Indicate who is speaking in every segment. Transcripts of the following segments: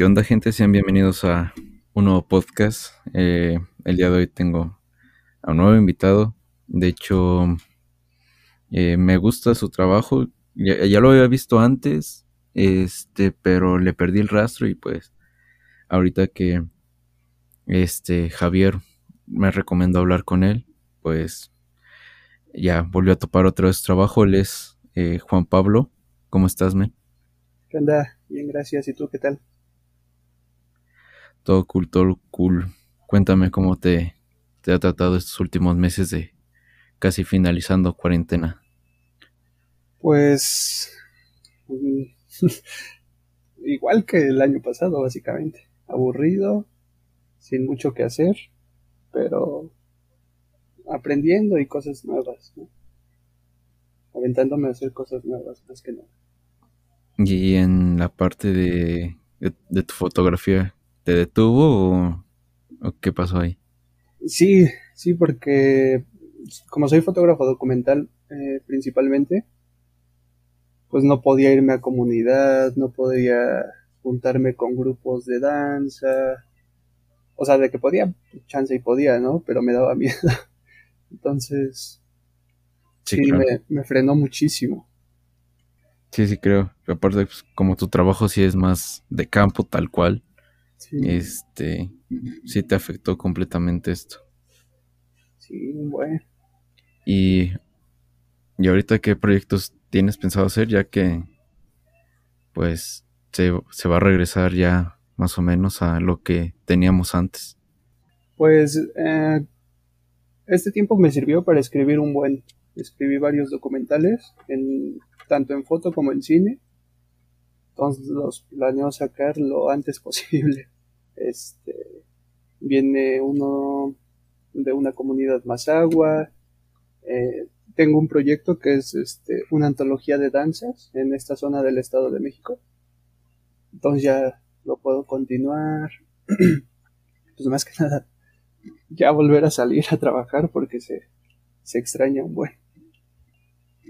Speaker 1: ¿Qué onda gente? Sean bienvenidos a un nuevo podcast. Eh, el día de hoy tengo a un nuevo invitado. De hecho, eh, me gusta su trabajo. Ya, lo había visto antes, este, pero le perdí el rastro y pues ahorita que este Javier me recomendó hablar con él, pues ya volvió a topar otro vez trabajo. Él es eh, Juan Pablo. ¿Cómo estás, men?
Speaker 2: ¿Qué onda? Bien, gracias. ¿Y tú qué tal?
Speaker 1: Todo cool, todo cool. Cuéntame cómo te, te ha tratado estos últimos meses de casi finalizando cuarentena.
Speaker 2: Pues igual que el año pasado, básicamente. Aburrido, sin mucho que hacer, pero aprendiendo y cosas nuevas, aventándome a hacer cosas nuevas, más que nada.
Speaker 1: Y en la parte de, de tu fotografía, ¿Te detuvo o, qué pasó ahí?
Speaker 2: Sí, sí, porque como soy fotógrafo documental eh, principalmente, pues no podía irme a comunidad, no podía juntarme con grupos de danza. O sea, de que podía, chance y podía, ¿no? Pero me daba miedo. Entonces, sí, me, frenó muchísimo.
Speaker 1: Sí, sí, creo. Aparte, pues, como tu trabajo sí es más de campo, tal cual, este, sí te afectó completamente esto.
Speaker 2: Sí, bueno.
Speaker 1: Y, y ahorita qué proyectos tienes pensado hacer, ya que pues se, va a regresar ya más o menos a lo que teníamos antes.
Speaker 2: Pues eh, este tiempo me sirvió para escribir un buen. Escribí varios documentales, en, tanto en foto como en cine. Entonces los planeo sacar lo antes posible. Este, viene uno de una comunidad más agua. Eh, tengo un proyecto que es este, una antología de danzas en esta zona del Estado de México. Entonces ya lo puedo continuar. pues más que nada, ya volver a salir a trabajar porque se, se extraña un buen.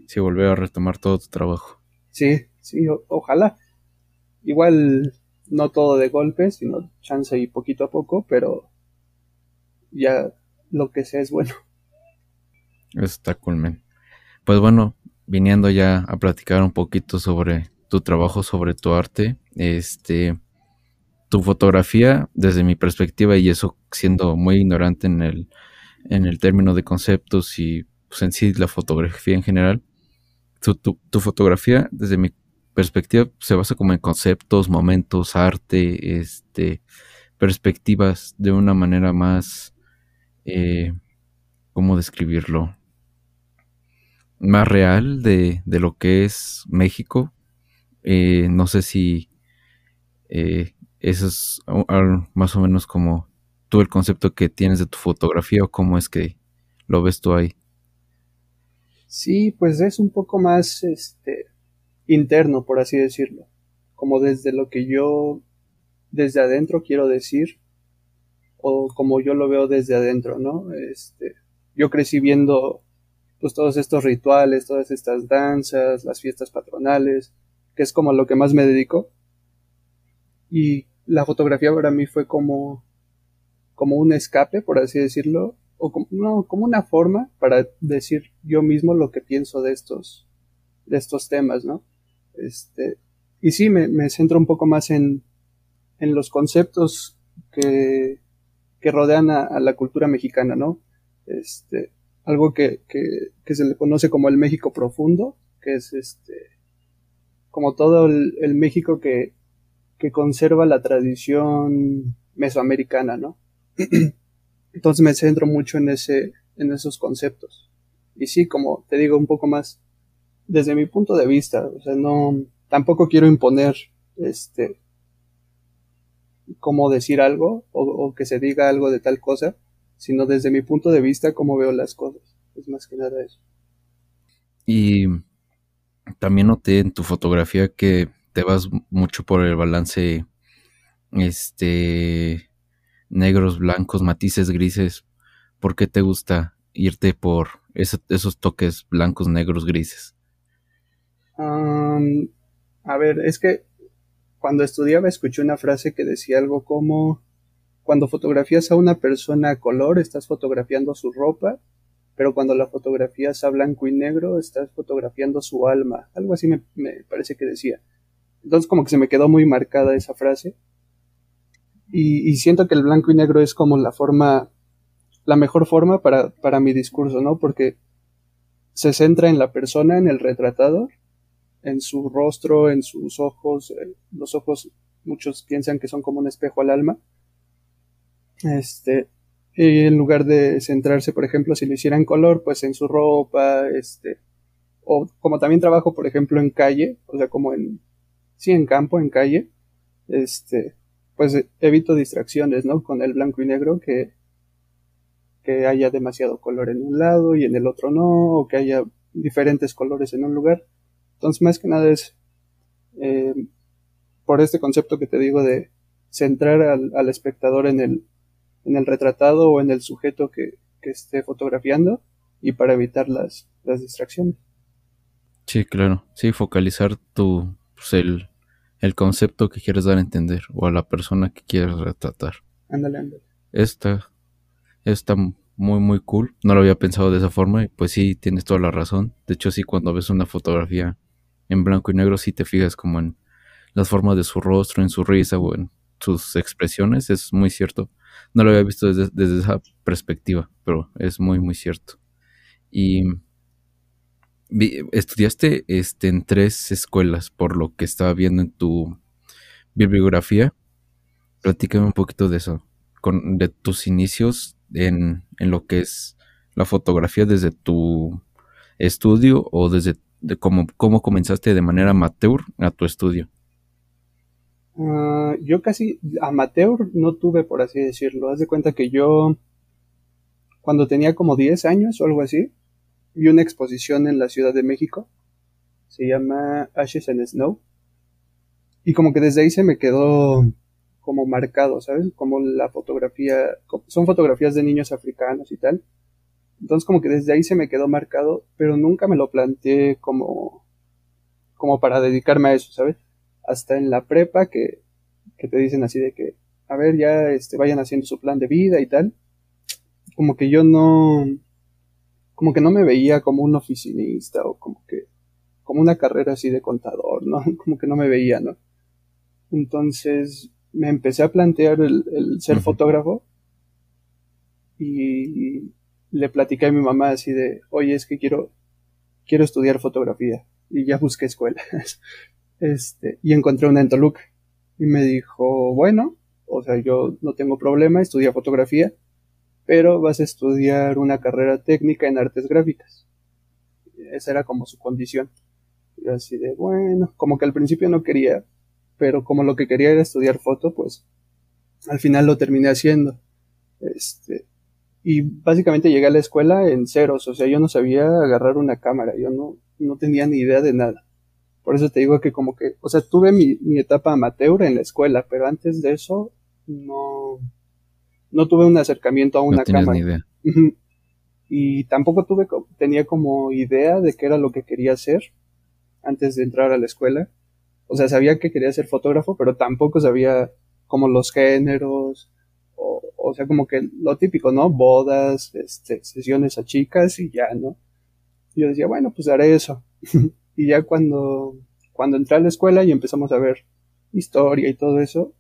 Speaker 1: Sí, volver a retomar todo tu trabajo.
Speaker 2: Sí, sí, ojalá. Igual no todo de golpe, sino chance y poquito a poco, pero ya lo que sea es bueno.
Speaker 1: Está cool, man. Pues bueno, viniendo ya a platicar un poquito sobre tu trabajo, sobre tu arte, este, tu fotografía, desde mi perspectiva, y eso siendo muy ignorante en el, en el término de conceptos y pues, en sí la fotografía en general, tu, tu fotografía, desde mi perspectiva se basa como en conceptos, momentos, arte, este, perspectivas de una manera más, eh, ¿cómo describirlo? Más real de, lo que es México. Eh, no sé si eh, eso es más o menos como tú el concepto que tienes de tu fotografía o cómo es que lo ves tú ahí.
Speaker 2: Sí, pues es un poco más, este, interno, por así decirlo, como desde lo que yo desde adentro quiero decir o como yo lo veo desde adentro, ¿no? Este, yo crecí viendo pues todos estos rituales, todas estas danzas, las fiestas patronales, que es como lo que más me dedico. Y la fotografía para mí fue como como un escape, por así decirlo, o como, no, como una forma para decir yo mismo lo que pienso de estos de estos temas, ¿no? Este, y sí, me, centro un poco más en, en los conceptos que, que rodean a, la cultura mexicana, ¿no? Este, algo que, que, se le conoce como el México profundo, que es este, como todo el, México que, que conserva la tradición mesoamericana, ¿no? Entonces me centro mucho en ese, en esos conceptos. Y sí, como te digo, un poco más desde mi punto de vista, o sea, no, tampoco quiero imponer, este, cómo decir algo o, que se diga algo de tal cosa, sino desde mi punto de vista cómo veo las cosas. Es más que nada eso.
Speaker 1: Y también noté en tu fotografía que te vas mucho por el balance, este, negros, blancos, matices grises. ¿Por qué te gusta irte por esos toques blancos, negros, grises?
Speaker 2: A ver, es que cuando estudiaba escuché una frase que decía algo como cuando fotografías a una persona a color estás fotografiando su ropa, pero cuando la fotografías a blanco y negro estás fotografiando su alma. Algo así me, me parece que decía. Entonces como que se me quedó muy marcada esa frase. Y, y, siento que el blanco y negro es como la forma, la mejor forma para, para mi discurso, ¿no? Porque se centra en la persona, en el retratado, en su rostro, en sus ojos. Eh, los ojos, muchos piensan que son como un espejo al alma. Este, y en lugar de centrarse, por ejemplo, si lo hiciera en color, pues en su ropa, este, o como también trabajo, por ejemplo, en calle, o sea, como en, sí, en campo, en calle, este, pues evito distracciones, ¿no? Con el blanco y negro, que, que haya demasiado color en un lado y en el otro no, o que haya diferentes colores en un lugar. Entonces, más que nada es eh, por este concepto que te digo de centrar al, al espectador en el, en el retratado o en el sujeto que, esté fotografiando y para evitar las, las distracciones.
Speaker 1: Sí, claro. Sí, focalizar tu, pues, el, el concepto que quieres dar a entender o a la persona que quieres retratar.
Speaker 2: Ándale, ándale.
Speaker 1: Esta está muy, muy cool. No lo había pensado de esa forma y pues sí, tienes toda la razón. De hecho, sí, cuando ves una fotografía en blanco y negro, sí te fijas como en las formas de su rostro, en su risa o en sus expresiones. Es muy cierto. No lo había visto desde, esa perspectiva, pero es muy, muy cierto. Y estudiaste este, en tres escuelas, por lo que estaba viendo en tu bibliografía. Platícame un poquito de eso, con, de tus inicios en, en lo que es la fotografía desde tu estudio o desde cómo, cómo comenzaste de manera amateur a tu estudio.
Speaker 2: Ah, yo casi amateur no tuve, por así decirlo. Haz de cuenta que yo, cuando tenía como 10 años o algo así, vi una exposición en la Ciudad de México. Se llama Ashes and Snow. Y como que desde ahí se me quedó como marcado, ¿sabes? Como la fotografía, son fotografías de niños africanos y tal. Entonces como que desde ahí se me quedó marcado, pero nunca me lo planteé como, como para dedicarme a eso, ¿sabes? hasta en la prepa que, que te dicen así de que, a ver, ya este, vayan haciendo su plan de vida y tal. Como que yo no, como que no me veía como un oficinista o como que, como una carrera así de contador, ¿no? Como que no me veía, ¿no? Entonces me empecé a plantear el, el ser fotógrafo y le platicé a mi mamá así de, oye, es que quiero, quiero estudiar fotografía y ya busqué escuelas. Este, y encontré una en Toluca. Y me dijo, bueno, o sea, yo no tengo problema, estudia fotografía, pero vas a estudiar una carrera técnica en artes gráficas. Esa era como su condición. Y así de, bueno, como que al principio no quería, pero como lo que quería era estudiar foto, pues al final lo terminé haciendo. Este, y básicamente llegué a la escuela en ceros, o sea, yo no sabía agarrar una cámara, yo no, no tenía ni idea de nada. Por eso te digo que como que, o sea, tuve mi, mi etapa amateur en la escuela, pero antes de eso no, no tuve un acercamiento a una no cámara. Ni idea. Y tampoco tuve, tenía como idea de qué era lo que quería hacer antes de entrar a la escuela. O sea, sabía que quería ser fotógrafo, pero tampoco sabía como los géneros, o, o sea, como que lo típico, ¿no? Bodas, este, sesiones a chicas y ya, ¿no? yo decía, bueno, pues haré eso. Y ya cuando, cuando entré a la escuela y empezamos a ver historia y todo eso,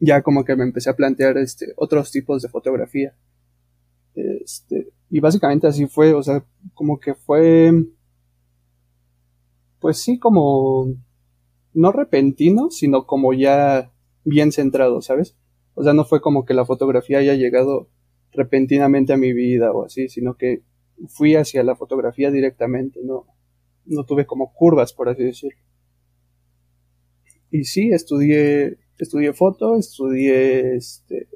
Speaker 2: ya como que me empecé a plantear este, otros tipos de fotografía. Este, y básicamente así fue, o sea, como que fue, pues sí, como, no repentino, sino como ya bien centrado, ¿sabes? O sea, no fue como que la fotografía haya llegado repentinamente a mi vida o así, sino que fui hacia la fotografía directamente, no, no tuve como curvas, por así decirlo. Y sí, estudié, estudié foto, estudié este,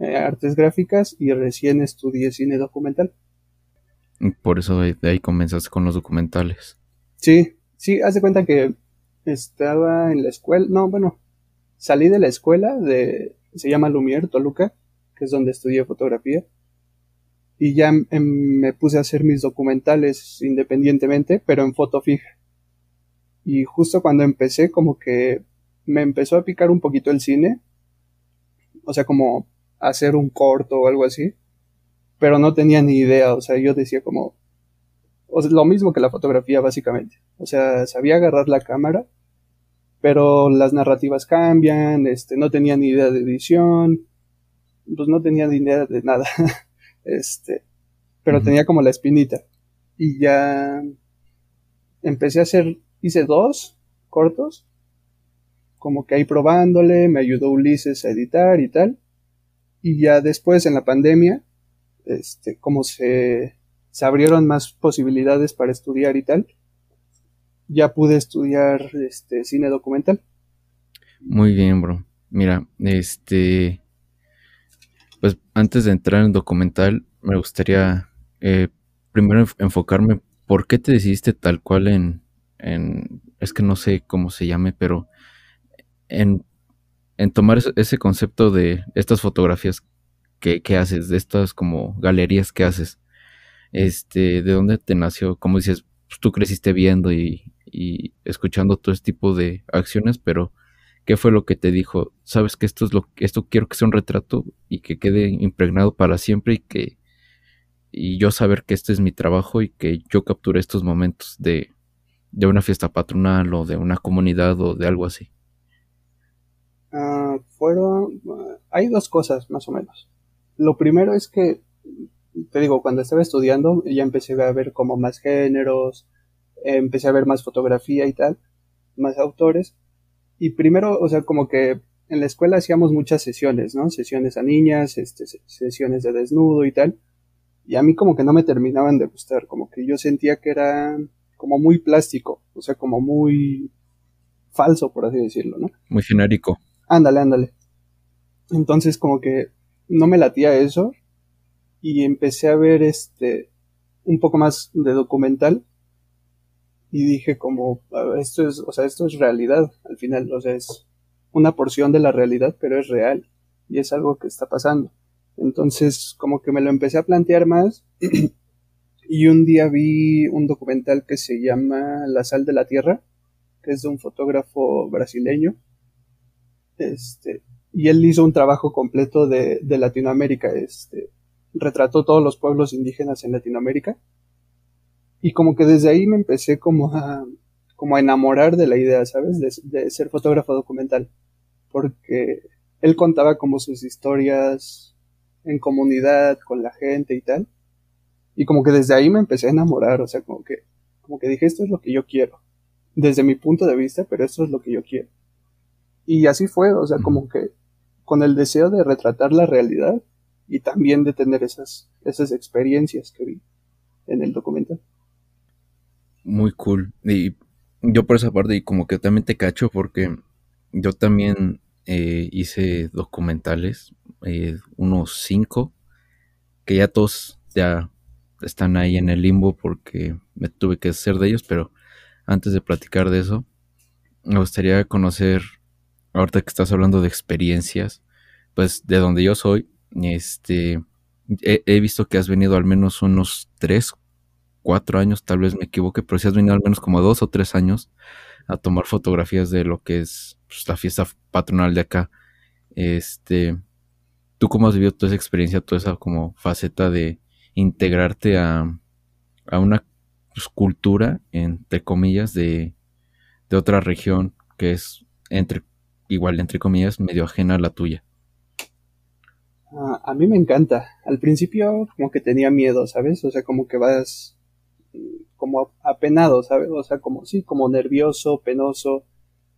Speaker 2: eh, artes gráficas y recién estudié cine documental.
Speaker 1: Por eso de ahí comenzaste con los documentales.
Speaker 2: Sí, sí, haz de cuenta que estaba en la escuela, no, bueno, salí de la escuela de, se llama Lumière, Toluca, que es donde estudié fotografía y ya me puse a hacer mis documentales independientemente, pero en foto fija. Y justo cuando empecé, como que me empezó a picar un poquito el cine. O sea, como hacer un corto o algo así. Pero no tenía ni idea. O sea, yo decía como. Lo mismo que la fotografía, básicamente. O sea, sabía agarrar la cámara. Pero las narrativas cambian. Este, no tenía ni idea de edición. Pues no tenía ni idea de nada. este. Pero tenía como la espinita. Y ya empecé a hacer, hice dos cortos, como que ahí probándole, me ayudó Ulises a editar y tal. Y ya después en la pandemia, este, como se, se abrieron más posibilidades para estudiar y tal, ya pude estudiar este cine documental.
Speaker 1: Muy bien, bro. Mira, este, pues antes de entrar en documental, me gustaría eh, primero enfocarme ¿por qué te decidiste tal cual en, en es que no sé cómo se llame, pero en, en tomar ese, concepto de estas fotografías que, que, haces, de estas como galerías que haces, este, ¿de dónde te nació? Como dices, pues, tú creciste viendo y, y escuchando todo este tipo de acciones, pero ¿qué fue lo que te dijo? Sabes que esto es lo esto quiero que sea un retrato y que quede impregnado para siempre y que y yo saber que este es mi trabajo y que yo capture estos momentos de, de una fiesta patronal o de una comunidad o de algo así?
Speaker 2: Ah, fueron, hay dos cosas más o menos. Lo primero es que, te digo, cuando estaba estudiando ya empecé a ver como más géneros, empecé a ver más fotografía y tal, más autores. Y primero, o sea, como que en la escuela hacíamos muchas sesiones, ¿no? Sesiones a niñas, este, sesiones de desnudo y tal y a mí como que no me terminaban de gustar, como que yo sentía que era como muy plástico, o sea, como muy falso, por así decirlo, ¿no?
Speaker 1: Muy genérico.
Speaker 2: Ándale, ándale. Entonces como que no me latía eso y empecé a ver este un poco más de documental y dije como esto es, o sea, esto es realidad al final, o sea, es una porción de la realidad, pero es real y es algo que está pasando. Entonces, como que me lo empecé a plantear más. y un día vi un documental que se llama La sal de la tierra, que es de un fotógrafo brasileño. Este, y él hizo un trabajo completo de, de Latinoamérica. Este, retrató todos los pueblos indígenas en Latinoamérica. Y como que desde ahí me empecé como a, como a enamorar de la idea, ¿sabes? De, ser fotógrafo documental. Porque él contaba como sus historias en comunidad con la gente y tal. Y como que desde ahí me empecé a enamorar, o sea, como que, como que dije, esto es lo que yo quiero. Desde mi punto de vista, pero esto es lo que yo quiero. Y así fue, o sea, como que con el deseo de retratar la realidad y también de tener esas, esas experiencias que vi en el documental.
Speaker 1: Muy cool. Y yo por esa parte, y como que también te cacho porque yo también eh, hice documentales, eh, unos cinco, que ya todos ya están ahí en el limbo porque me tuve que hacer de ellos, pero antes de platicar de eso, me gustaría conocer, ahorita que estás hablando de experiencias, pues de donde yo soy, este, he, he visto que has venido al menos unos tres, cuatro años, tal vez me equivoque, pero si has venido al menos como dos o tres años a tomar fotografías de lo que es pues, la fiesta patronal de acá. Este, ¿tú cómo has vivido toda esa experiencia, toda esa como faceta de integrarte a, a una pues, cultura, entre comillas, de, de otra región que es entre igual entre comillas medio ajena a la tuya?
Speaker 2: Ah, a mí me encanta. Al principio como que tenía miedo, ¿sabes? O sea, como que vas como apenado, ¿sabes? O sea, como sí, como nervioso, penoso,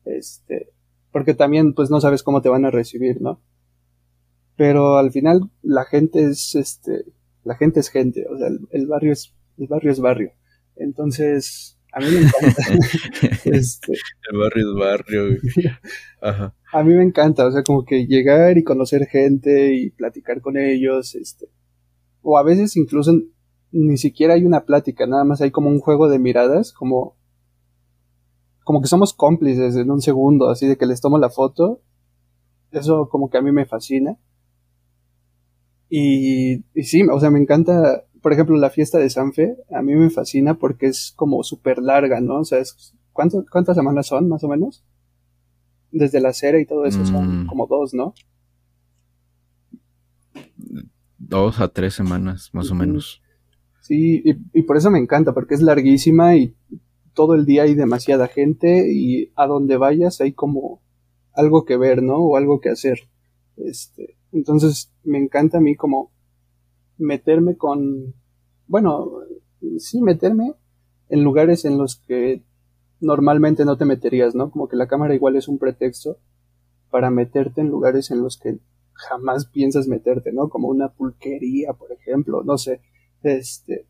Speaker 2: este, porque también pues no sabes cómo te van a recibir, ¿no? Pero al final la gente es, este, la gente es gente, o sea, el, barrio es, el barrio es barrio. Entonces, a mí me encanta.
Speaker 1: este, el barrio es barrio.
Speaker 2: Ajá. A mí me encanta, o sea, como que llegar y conocer gente y platicar con ellos, este, o a veces incluso ni siquiera hay una plática, nada más hay como un juego de miradas, como, como que somos cómplices en un segundo, así de que les tomo la foto. Eso como que a mí me fascina. Y, y sí, o sea, me encanta, por ejemplo, la fiesta de Sanfe, a mí me fascina porque es como súper larga, ¿no? O sea, es ¿cuántas semanas son más o menos? Desde la cera y todo eso son
Speaker 1: Mm.
Speaker 2: como dos, ¿no?
Speaker 1: Dos a tres semanas, más o menos.
Speaker 2: Sí, y, por eso me encanta, porque es larguísima y todo el día hay demasiada gente y a donde vayas hay como algo que ver, ¿no? O algo que hacer. Este, entonces me encanta a mí como meterme con, bueno, sí, meterme en lugares en los que normalmente no te meterías, ¿no? Como que la cámara igual es un pretexto para meterte en lugares en los que jamás piensas meterte, ¿no? Como una pulquería, por ejemplo, no sé. Este,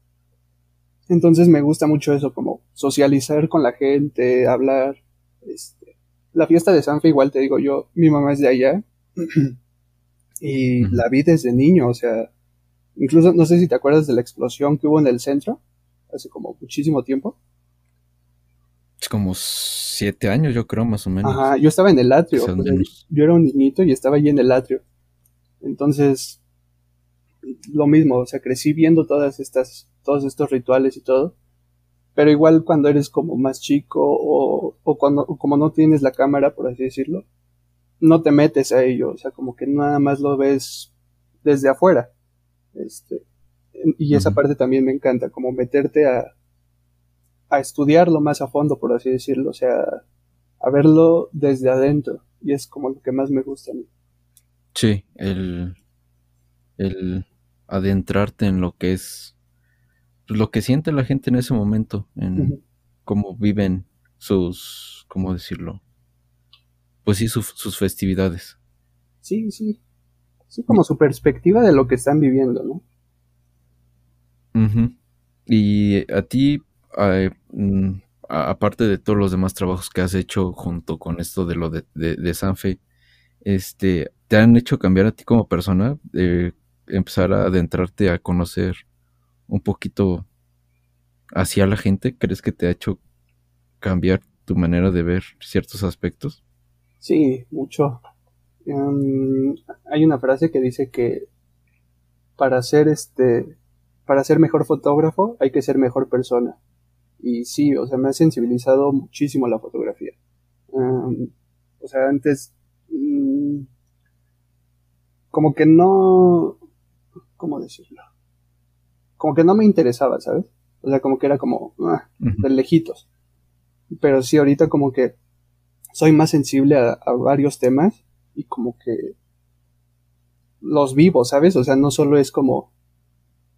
Speaker 2: entonces me gusta mucho eso, como socializar con la gente, hablar. Este, la fiesta de Sanfe, igual te digo yo, mi mamá es de allá y la vi desde niño, o sea, incluso no sé si te acuerdas de la explosión que hubo en el centro hace como muchísimo tiempo.
Speaker 1: Es como siete años, yo creo, más o menos.
Speaker 2: Ajá, yo estaba en el atrio,
Speaker 1: menos.
Speaker 2: yo era un niñito y estaba allí en el atrio. Entonces, lo mismo, o sea, crecí viendo todas estas, todos estos rituales y todo. Pero igual cuando eres como más chico o, o cuando o como no tienes la cámara, por así decirlo, no te metes a ello, o sea, como que nada más lo ves desde afuera. Este, y esa parte también me encanta, como meterte a, a estudiarlo más a fondo, por así decirlo, o sea, a verlo desde adentro. Y es como lo que más me gusta a mí.
Speaker 1: Sí, el, el adentrarte en lo que es, pues, lo que siente la gente en ese momento, en cómo viven sus, ¿cómo decirlo? Pues sí, su- sus festividades.
Speaker 2: Sí, sí. Sí, como su perspectiva de lo que están viviendo, ¿no?
Speaker 1: Y a ti, eh, mm, a- aparte de todos los demás trabajos que has hecho junto con esto de lo de, de, de Sanfe, este, ¿te han hecho cambiar a ti como persona? Eh, empezar a adentrarte a conocer un poquito hacia la gente. ¿Crees que te ha hecho cambiar tu manera de ver ciertos aspectos?
Speaker 2: Sí, mucho. Em, hay una frase que dice que para ser este, para ser mejor fotógrafo hay que ser mejor persona. Y sí, o sea, me ha sensibilizado muchísimo la fotografía. Em, o sea, antes mm, como que no, ¿cómo decirlo? Como que no me interesaba, ¿sabes? O sea, como que era como ah, de lejitos. Pero sí, ahorita como que soy más sensible a, a varios temas y como que los vivo, ¿sabes? O sea, no solo es como,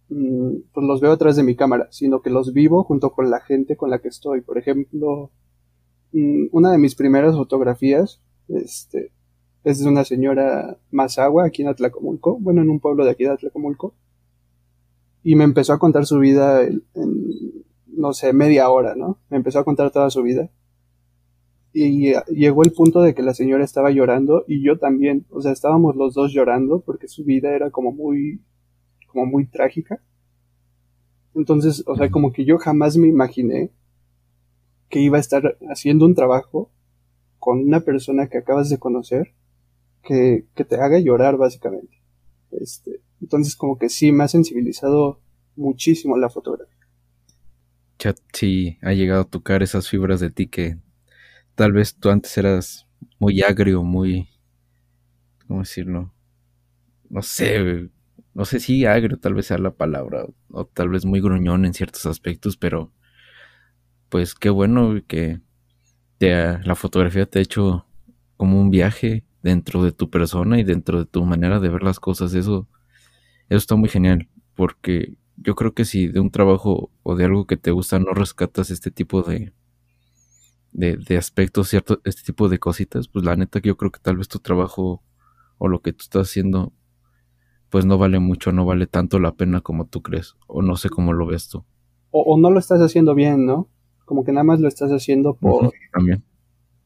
Speaker 2: mm, pues los veo atrás de mi cámara, sino que los vivo junto con la gente con la que estoy. Por ejemplo, mm, una de mis primeras fotografías, este, es una señora Mazagua aquí en Atlacomulco, bueno, en un pueblo de aquí de Atlacomulco, y me empezó a contar su vida en, no sé, media hora, ¿no? Me empezó a contar toda su vida. Y llegó el punto de que la señora estaba llorando y yo también, o sea, estábamos los dos llorando porque su vida era como muy, como muy trágica. Entonces, o sea, como que yo jamás me imaginé que iba a estar haciendo un trabajo con una persona que acabas de conocer que, que te haga llorar básicamente. Este, entonces como que sí me ha sensibilizado muchísimo la fotografía.
Speaker 1: Chat, sí, ha llegado a tocar esas fibras de ti que tal vez tú antes eras muy agrio, muy, ¿cómo decirlo? No sé, no sé si agrio tal vez sea la palabra, o tal vez muy gruñón en ciertos aspectos, pero pues qué bueno que te la fotografía te ha hecho como un viaje dentro de tu persona y dentro de tu manera de ver las cosas. Eso, eso está muy genial, porque yo creo que si de un trabajo o de algo que te gusta no rescatas este tipo de, de, de aspectos, cierto, este tipo de cositas, pues la neta que yo creo que tal vez tu trabajo o lo que tú estás haciendo, pues no vale mucho, no vale tanto la pena como tú crees, o no sé cómo lo ves tú.
Speaker 2: O, o no lo estás haciendo bien, ¿no? Como que nada más lo estás haciendo por,
Speaker 1: también.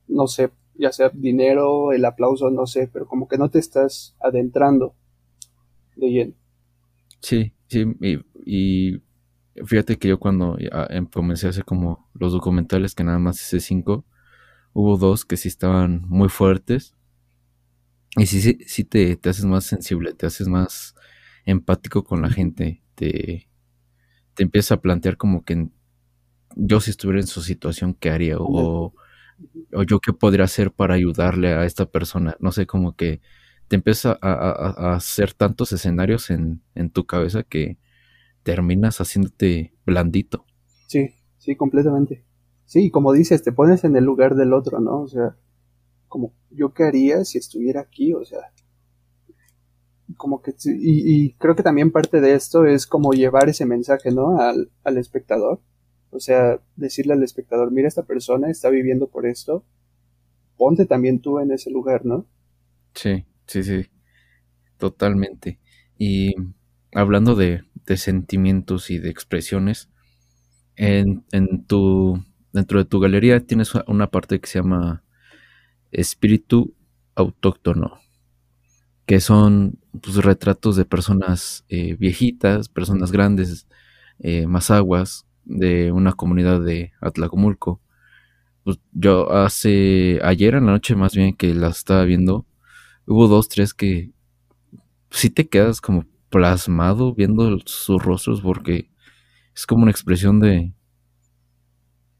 Speaker 2: no sé, ya sea dinero, el aplauso, no sé, pero como que no te estás adentrando de lleno.
Speaker 1: Sí, sí, y, y fíjate que yo cuando em, comencé a hacer como los documentales que nada más hice cinco, hubo dos que sí estaban muy fuertes. Y sí, sí, sí te, te haces más sensible, te haces más empático con la gente, te, te empiezas a plantear como que yo si estuviera en su situación, ¿qué haría? O, o yo qué podría hacer para ayudarle a esta persona. No sé, como que te empieza a, hacer tantos escenarios en, tu cabeza que terminas haciéndote blandito.
Speaker 2: Sí, sí, completamente. Sí, como dices, te pones en el lugar del otro, ¿no? O sea, como yo qué haría si estuviera aquí, o sea, como que, y, y creo que también parte de esto es como llevar ese mensaje, ¿no? Al, al espectador. O sea, decirle al espectador, mira, esta persona está viviendo por esto, ponte también tú en ese lugar, ¿no?
Speaker 1: Sí, sí, sí, totalmente. Y hablando de, sentimientos y de expresiones, en, en, tu, dentro de tu galería tienes una parte que se llama espíritu autóctono, que son pues, retratos de personas eh, viejitas, personas grandes, eh, más aguas, de una comunidad de Atlacomulco. Pues yo hace ayer en la noche más bien que la estaba viendo, hubo dos, tres que sí te quedas como plasmado viendo sus rostros porque es como una expresión de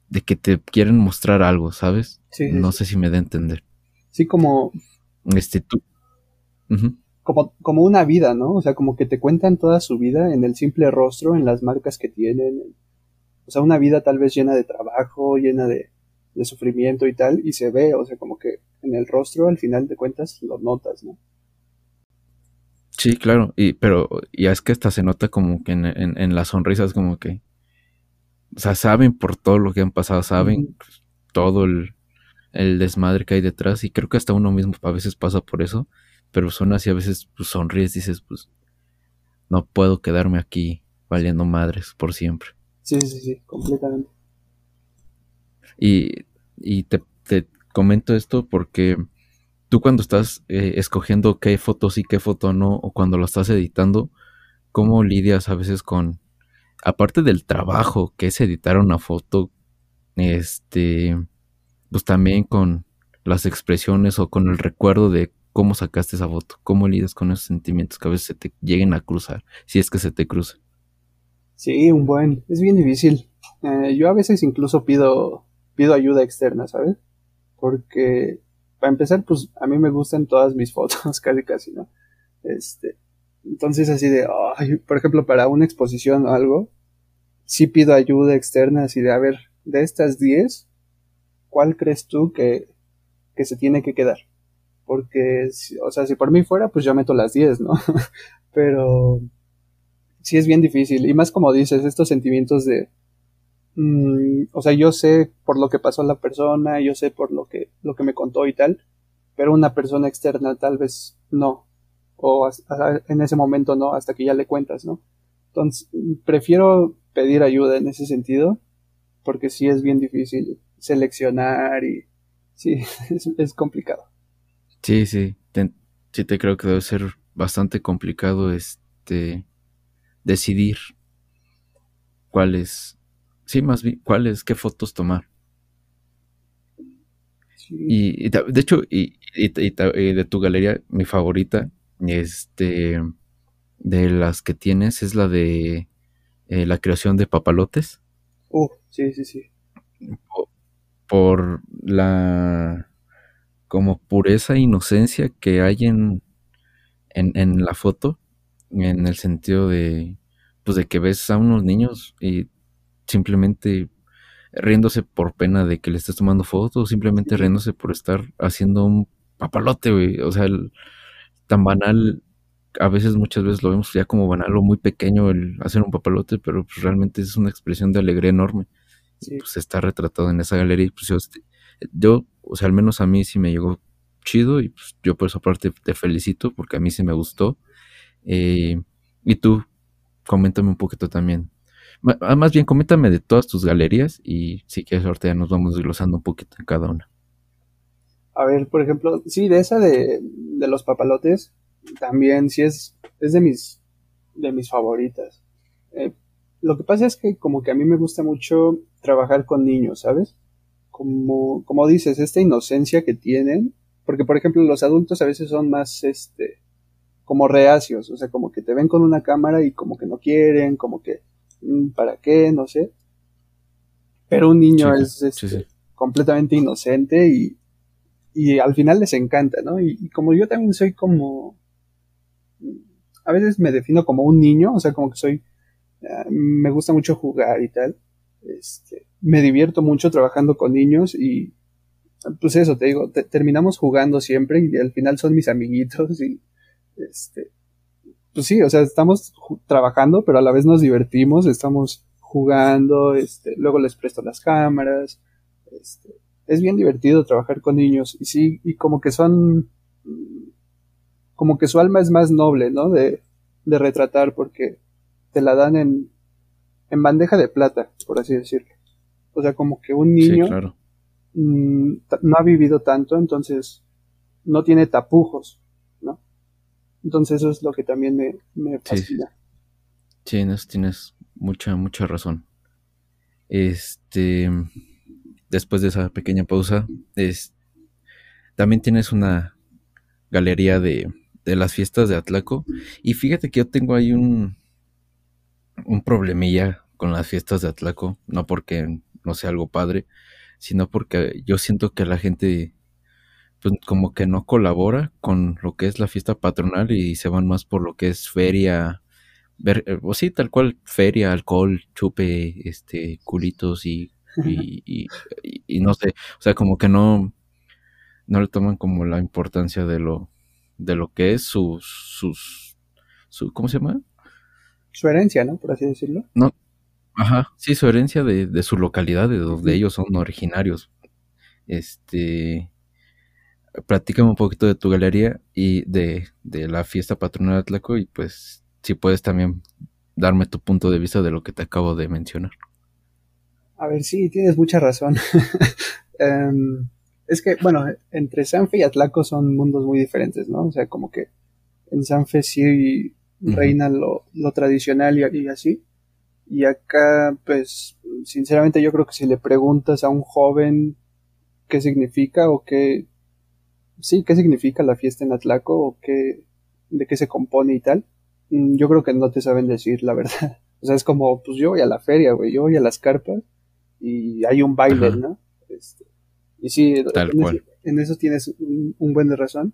Speaker 1: de que te quieren mostrar algo, ¿sabes? no sé si me da a entender.
Speaker 2: Sí, como
Speaker 1: este tú.
Speaker 2: como, como una vida, ¿no? O sea, como que te cuentan toda su vida en el simple rostro, en las marcas que tienen, o sea, una vida tal vez llena de trabajo, llena de, sufrimiento y tal, y se ve, o sea, como que en el rostro al final de cuentas lo notas, ¿no?
Speaker 1: Sí, claro, y pero ya es que hasta se nota como que en, en, las sonrisas como que, o sea, saben por todo lo que han pasado, saben todo el, el, desmadre que hay detrás y creo que hasta uno mismo a veces pasa por eso, pero son así a veces pues, sonríes, dices, pues no puedo quedarme aquí valiendo madres por siempre.
Speaker 2: Sí, sí, sí, completamente.
Speaker 1: Y, y te, comento esto porque tú cuando estás eh, escogiendo qué foto sí, qué foto no, o cuando lo estás editando, ¿cómo lidias a veces con, aparte del trabajo que es editar una foto, este, pues también con las expresiones o con el recuerdo de cómo sacaste esa foto, cómo lidias con esos sentimientos que a veces se te lleguen a cruzar, si es que se te cruzan?
Speaker 2: Sí, un buen. Es bien difícil. Eh, yo a veces incluso pido, pido ayuda externa, ¿sabes? Porque, para empezar, pues a mí me gustan todas mis fotos, casi casi, ¿no? Este, entonces así de, por ejemplo, para una exposición o algo, sí pido ayuda externa, así de, a ver, de estas 10, ¿cuál crees tú que, que se tiene que quedar? Porque, o sea, si por mí fuera, pues yo meto las 10, ¿no? Pero sí es bien difícil. Y más como dices, estos sentimientos de, mm, o sea, yo sé por lo que pasó la persona, yo sé por lo que, lo que me contó y tal, pero una persona externa tal vez no. O en ese momento no, hasta que ya le cuentas, ¿no? Entonces, prefiero pedir ayuda en ese sentido, porque sí es bien difícil seleccionar y sí, es, complicado.
Speaker 1: Sí, sí, sí te creo que debe ser bastante complicado este decidir cuáles, sí, más bien, cuáles, qué fotos tomar. Y, de hecho, y, de tu galería, mi favorita, este, de las que tienes, es la de eh, la creación de papalotes.
Speaker 2: Uh, sí, sí, sí.
Speaker 1: Por, la como pureza e inocencia que hay en, en, en la foto en el sentido de, pues de que ves a unos niños y simplemente riéndose por pena de que le estés tomando fotos, simplemente riéndose por estar haciendo un papalote, güey. O sea, tan banal, a veces, muchas veces lo vemos ya como banal o muy pequeño el hacer un papalote, pero pues realmente es una expresión de alegría enorme. pues está retratado en esa galería. Pues yo, yo, o sea, al menos a mí sí me llegó chido y pues yo por esa parte te felicito porque a mí sí me gustó. Eh, y tú, coméntame un poquito también. Ah, más bien, coméntame de todas tus galerías y si quieres ahorita ya nos vamos desglosando un poquito en cada una.
Speaker 2: A ver, por ejemplo, sí, de esa de, los papalotes, también sí es, es de mis, de mis favoritas. Eh, lo que pasa es que como que a mí me gusta mucho trabajar con niños, ¿sabes? Como, como dices, esta inocencia que tienen, porque por ejemplo los adultos a veces son más, este, como reacios, o sea, como que te ven con una cámara y como que no quieren, como que, mm, ¿para qué? No sé. pero un niño es este, completamente inocente y, y, al final les encanta, ¿no? Y, como yo también soy como, a veces me defino como un niño, o sea, como que soy, ah, me gusta mucho jugar y tal, este, me divierto mucho trabajando con niños y, pues eso, te digo, terminamos jugando siempre y al final son mis amiguitos y, este, pues sí, o sea, estamos trabajando, pero a la vez nos divertimos, estamos jugando, este, luego les presto las cámaras, este, es bien divertido trabajar con niños y sí, y como que son, como que su alma es más noble, ¿no? De, de retratar porque te la dan en, en bandeja de plata, por así decirlo. O sea, como que un niño mm, no ha vivido tanto, entonces no tiene tapujos. Entonces eso es lo que también me, me fascina.
Speaker 1: Sí, tienes, tienes mucha, mucha razón. Este, después de esa pequeña pausa, es, también tienes una galería de, de las fiestas de Atlaco. Y fíjate que yo tengo ahí un, un problemilla con las fiestas de Atlaco, no porque no sea algo padre, sino porque yo siento que la gente pues como que no colabora con lo que es la fiesta patronal y se van más por lo que es feria, ver, eh, o sí, tal cual, feria, alcohol, chupe, este, culitos y, y, y, no sé, o sea, como que no, no le toman como la importancia de lo, de lo que es sus, sus, su, ¿cómo se llama?
Speaker 2: Su herencia, ¿no? Por así decirlo.
Speaker 1: No, ajá, sí, su herencia de, de su localidad, de donde ellos son originarios. Este, platícame un poquito de tu galería y de, de la fiesta patronal de Atlaco y pues si puedes también darme tu punto de vista de lo que te acabo de mencionar.
Speaker 2: A ver, sí, tienes mucha razón. Em, es que, bueno, entre Sanfe y Atlaco son mundos muy diferentes, ¿no? O sea, como que en Sanfe sí reina lo, tradicional y, así. Y acá, pues, sinceramente yo creo que si le preguntas a un joven qué significa o qué, sí, qué significa la fiesta en Atlaco o qué, de qué se compone y tal, Mm, yo creo que no te saben decir la verdad. O sea, es como, pues yo voy a la feria, güey, yo voy a las carpas y hay un baile, ¿no? Este, y sí, en, Eso, tienes un, buen de razón.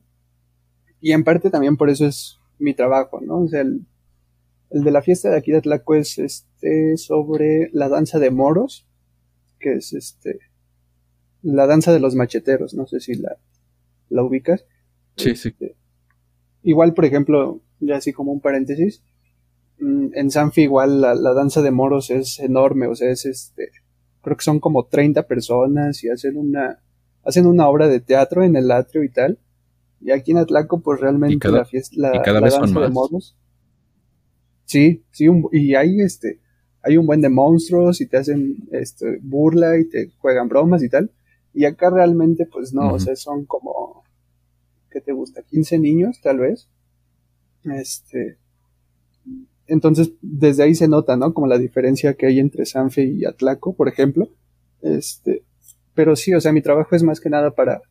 Speaker 2: Y en parte también por eso es mi trabajo, ¿no? O sea, el, el de la fiesta de aquí de Atlaco es este sobre la danza de moros, que es este la danza de los macheteros, no sé si la, la ubicas.
Speaker 1: Sí, sí.
Speaker 2: Este, igual, por ejemplo, ya así como un paréntesis, mm, en Sanfi igual la, danza de moros es enorme, o sea, es este, creo que son como 30 personas y hacen una, hacen una obra de teatro en el atrio y tal. Y aquí en Atlaco, pues realmente la fiesta, la, danza de moros. Sí, sí, y hay este, hay un buen de monstruos y te hacen este, burla y te juegan bromas y tal. Y acá realmente, pues no, o sea, son como, ¿qué te gusta? 15 niños, tal vez. Este, entonces, desde ahí se nota, ¿no? Como la diferencia que hay entre Sanfe y Atlaco, por ejemplo. Este, pero sí, o sea, mi trabajo es más que nada para,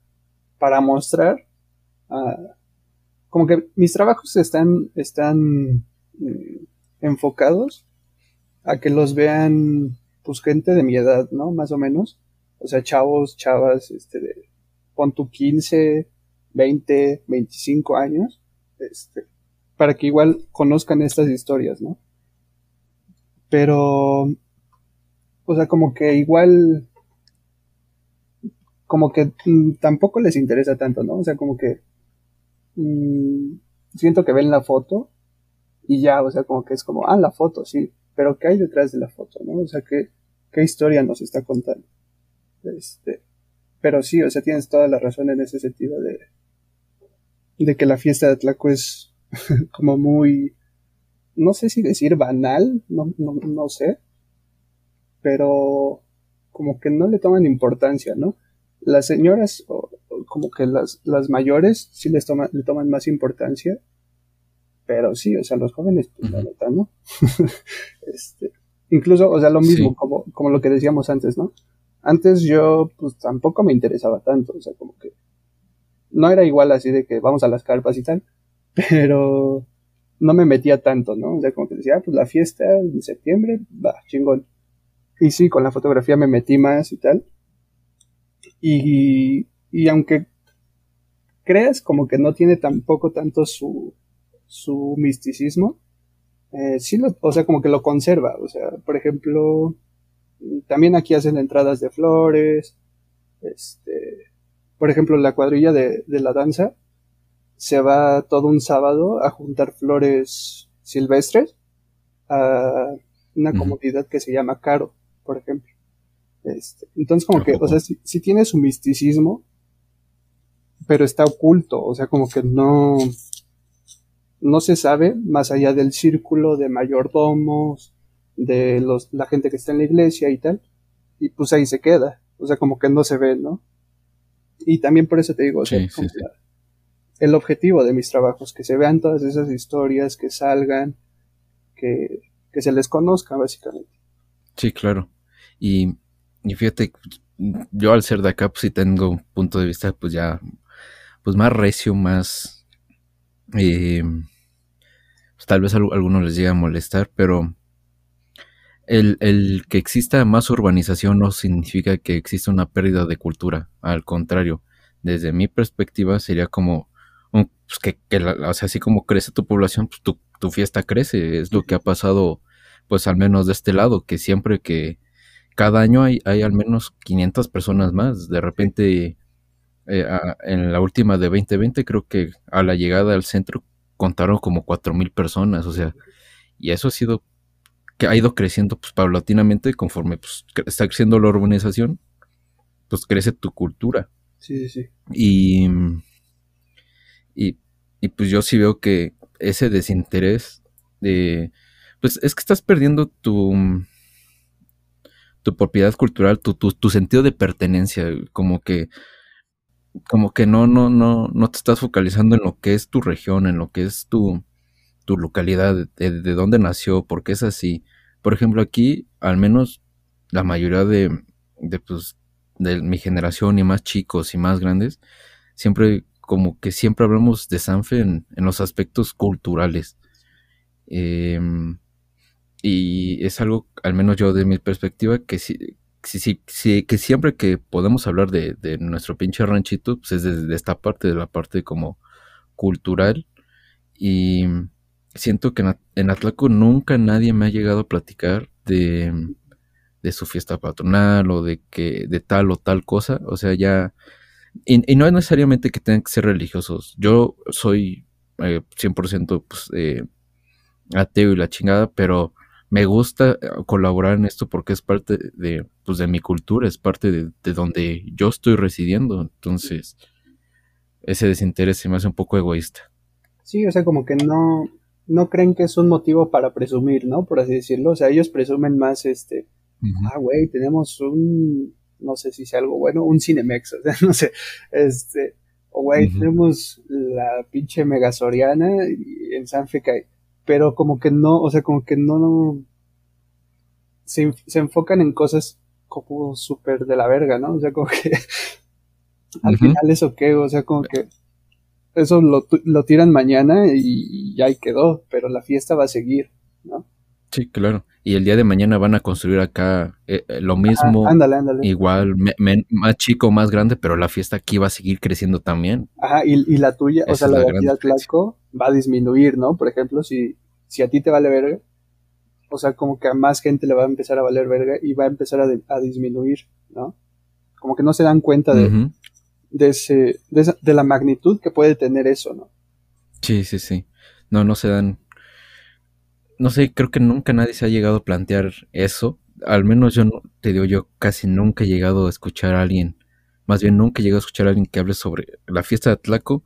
Speaker 2: para mostrar, uh, como que mis trabajos están, están mm, enfocados a que los vean, pues, gente de mi edad, ¿no? Más o menos. O sea, chavos, chavas, este, de, pon tu 15, 20, 25 años, este, para que igual conozcan estas historias, ¿no? Pero, o sea, como que igual, como que mm, tampoco les interesa tanto, ¿no? O sea, como que mm, siento que ven la foto y ya, o sea, como que es como, ah, la foto, sí, pero ¿qué hay detrás de la foto, no? O sea, ¿qué, qué historia nos está contando? Este, pero sí, o sea, tienes toda la razón en ese sentido de, de que la fiesta de Atlaco es como muy, no sé si decir banal, no, no, no sé, pero como que no le toman importancia, ¿no? Las señoras, o, como que las, las mayores, sí les toman, le toman más importancia, pero sí, o sea, los jóvenes, pues la neta, ¿no? este, incluso, o sea, lo mismo, como, como lo que decíamos antes, ¿no? Antes yo, pues tampoco me interesaba tanto, o sea, como que no era igual así de que vamos a las carpas y tal, pero no me metía tanto, ¿no? O sea, como que decía, ah, pues la fiesta en septiembre, va, chingón. y sí, con la fotografía me metí más y tal. Y, y aunque creas como que no tiene tampoco tanto su, su misticismo, eh, sí lo, o sea, como que lo conserva. O sea, por ejemplo, también aquí hacen entradas de flores. Este, por ejemplo, la cuadrilla de, de la danza se va todo un sábado a juntar flores silvestres a una comunidad que se llama Caro, por ejemplo. Este, entonces, como que, o sea, si tiene su misticismo, pero está oculto, o sea, como que no, no se sabe más allá del círculo de mayordomos, de los, la gente que está en la iglesia y tal, y pues ahí se queda, o sea, como que no se ve, ¿no? Y también por eso te digo, o sea, el objetivo de mis trabajos, que se vean todas esas historias, que salgan, que, que se les conozca, básicamente.
Speaker 1: Sí, claro. Y, y fíjate, yo al ser de acá, pues sí tengo un punto de vista, pues ya, pues más recio, más, eh, pues tal vez a algunos les llegue a molestar, pero el, el, que exista más urbanización no significa que exista una pérdida de cultura, al contrario, desde mi perspectiva sería como, pues que, que o sea, así como crece tu población, pues tu, tu fiesta crece, es lo que ha pasado, pues al menos de este lado, que siempre que cada año hay, hay al menos 500 personas más, de repente... Eh, en la última de 2020 creo que a la llegada al centro contaron como cuatro mil personas, o sea, y eso ha sido que ha ido creciendo pues paulatinamente conforme pues, está creciendo la urbanización, pues crece tu cultura.
Speaker 2: Sí, sí, sí.
Speaker 1: Y, y, y pues yo sí veo que ese desinterés de, pues es que estás perdiendo tu, tu propiedad cultural, tu, tu, tu sentido de pertenencia, como que como que no, no, no, no te estás focalizando en lo que es tu región, en lo que es tu, tu localidad, de, dónde nació, por qué es así. Por ejemplo, aquí, al menos la mayoría de, de, pues, de mi generación y más chicos y más grandes, siempre, como que siempre hablamos de Sanfe en, los aspectos culturales. Em, y es algo, al menos yo de mi perspectiva, que sí, sí, sí, sí, que siempre que podemos hablar de, de nuestro pinche ranchito, pues es desde esta parte, de la parte como cultural. Y siento que en, Atlaco nunca nadie me ha llegado a platicar de, de su fiesta patronal o de que de tal o tal cosa. O sea, ya... Y, no es necesariamente que tengan que ser religiosos. Yo soy eh, 100% pues, eh, ateo y la chingada, pero me gusta eh, colaborar en esto porque es parte de, pues, de mi cultura, es parte de, donde yo estoy residiendo. Entonces, ese desinterés se me hace un poco egoísta.
Speaker 2: Sí, o sea, como que no, no creen que es un motivo para presumir, ¿no? Por así decirlo. O sea, ellos presumen más este, ah, güey, tenemos un, no sé si sea algo bueno, un Cinemex, o sea, no sé, este, o güey, tenemos la pinche Megasoriana en San Fecay pero como que no, o sea, como que no, se, enfocan en cosas como súper de la verga, ¿no? O sea, como que al final eso qué, o sea, como que eso lo, lo tiran mañana y, ya ahí quedó, pero la fiesta va a seguir, ¿no?
Speaker 1: Sí, claro. Y el día de mañana van a construir acá eh, eh, lo mismo,
Speaker 2: ándale, ándale.
Speaker 1: igual, más chico, más grande, pero la fiesta aquí va a seguir creciendo también.
Speaker 2: Ajá, y, y la tuya, o sea, la, de aquí va a disminuir, ¿no? Por ejemplo, si, si a ti te vale verga, o sea, como que a más gente le va a empezar a valer verga y va a empezar a, disminuir, ¿no? Como que no se dan cuenta de, de, ese, de, de la magnitud que puede tener eso, ¿no?
Speaker 1: Sí, sí, sí. No, no se dan no sé, creo que nunca nadie se ha llegado a plantear eso. Al menos yo no, te digo, yo casi nunca he llegado a escuchar a alguien, más bien nunca he llegado a escuchar a alguien que hable sobre la fiesta de Atlaco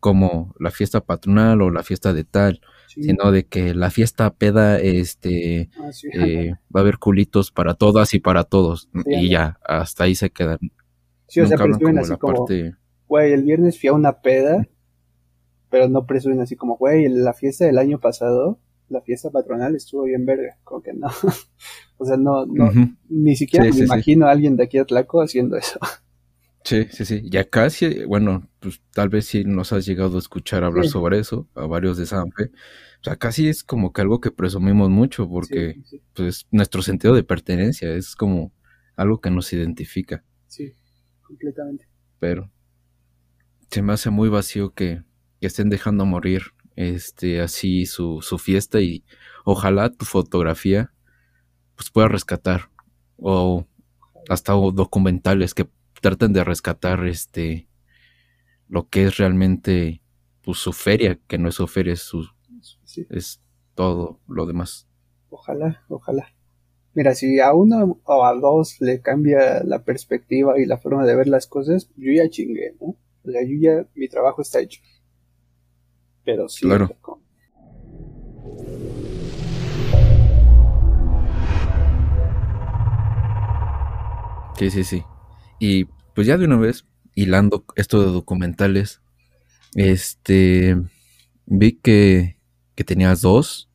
Speaker 1: como la fiesta patronal o la fiesta de tal, sino de que la fiesta peda, este, ah, eh, va a haber culitos para todas y para todos, y ya, hasta ahí se quedan.
Speaker 2: Sí, o sea, presumen así como, güey, el viernes fui a una peda, pero no presumen así como, güey, la fiesta del año pasado la fiesta patronal estuvo bien verga, como que no. o sea, no, no ni siquiera me imagino a alguien de aquí a Tlaco haciendo eso.
Speaker 1: Sí, sí, sí. Y acá sí, bueno, pues tal vez sí nos has llegado a escuchar hablar sobre eso, a varios de Sanfe. O sea, casi es como que algo que presumimos mucho
Speaker 2: sí,
Speaker 1: porque
Speaker 2: sí,
Speaker 1: pues nuestro sentido de pertenencia es como algo que nos identifica.
Speaker 2: sí, completamente.
Speaker 1: Pero se me hace muy vacío que, que estén dejando morir este así su, su fiesta y ojalá tu fotografía pues pueda rescatar o hasta documentales que traten de rescatar este lo que es realmente pues, su feria, que no es su feria, es, su,
Speaker 2: Sí,
Speaker 1: es todo lo demás.
Speaker 2: ojalá, ojalá. Mira, si a uno o a dos le cambia la perspectiva y la forma de ver las cosas, yo ya chingué, ¿no? O sea, yo ya, mi trabajo está hecho. Pero sí,
Speaker 1: Claro. Sí, sí, sí. Y pues ya de una vez, hilando esto de documentales, este, vi que, que tenías dos.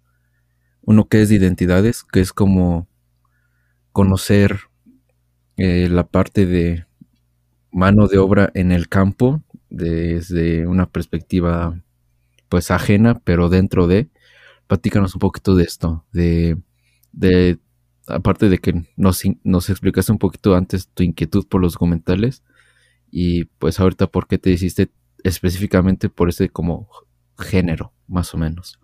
Speaker 1: Uno que es de identidades, que es como conocer eh, la parte de mano de obra en el campo desde una perspectiva pues ajena, pero dentro de. Platícanos un poquito de esto, de, aparte de que nos, nos explicaste un poquito antes tu inquietud por los documentales y pues ahorita por qué te hiciste específicamente por ese como género, más o menos.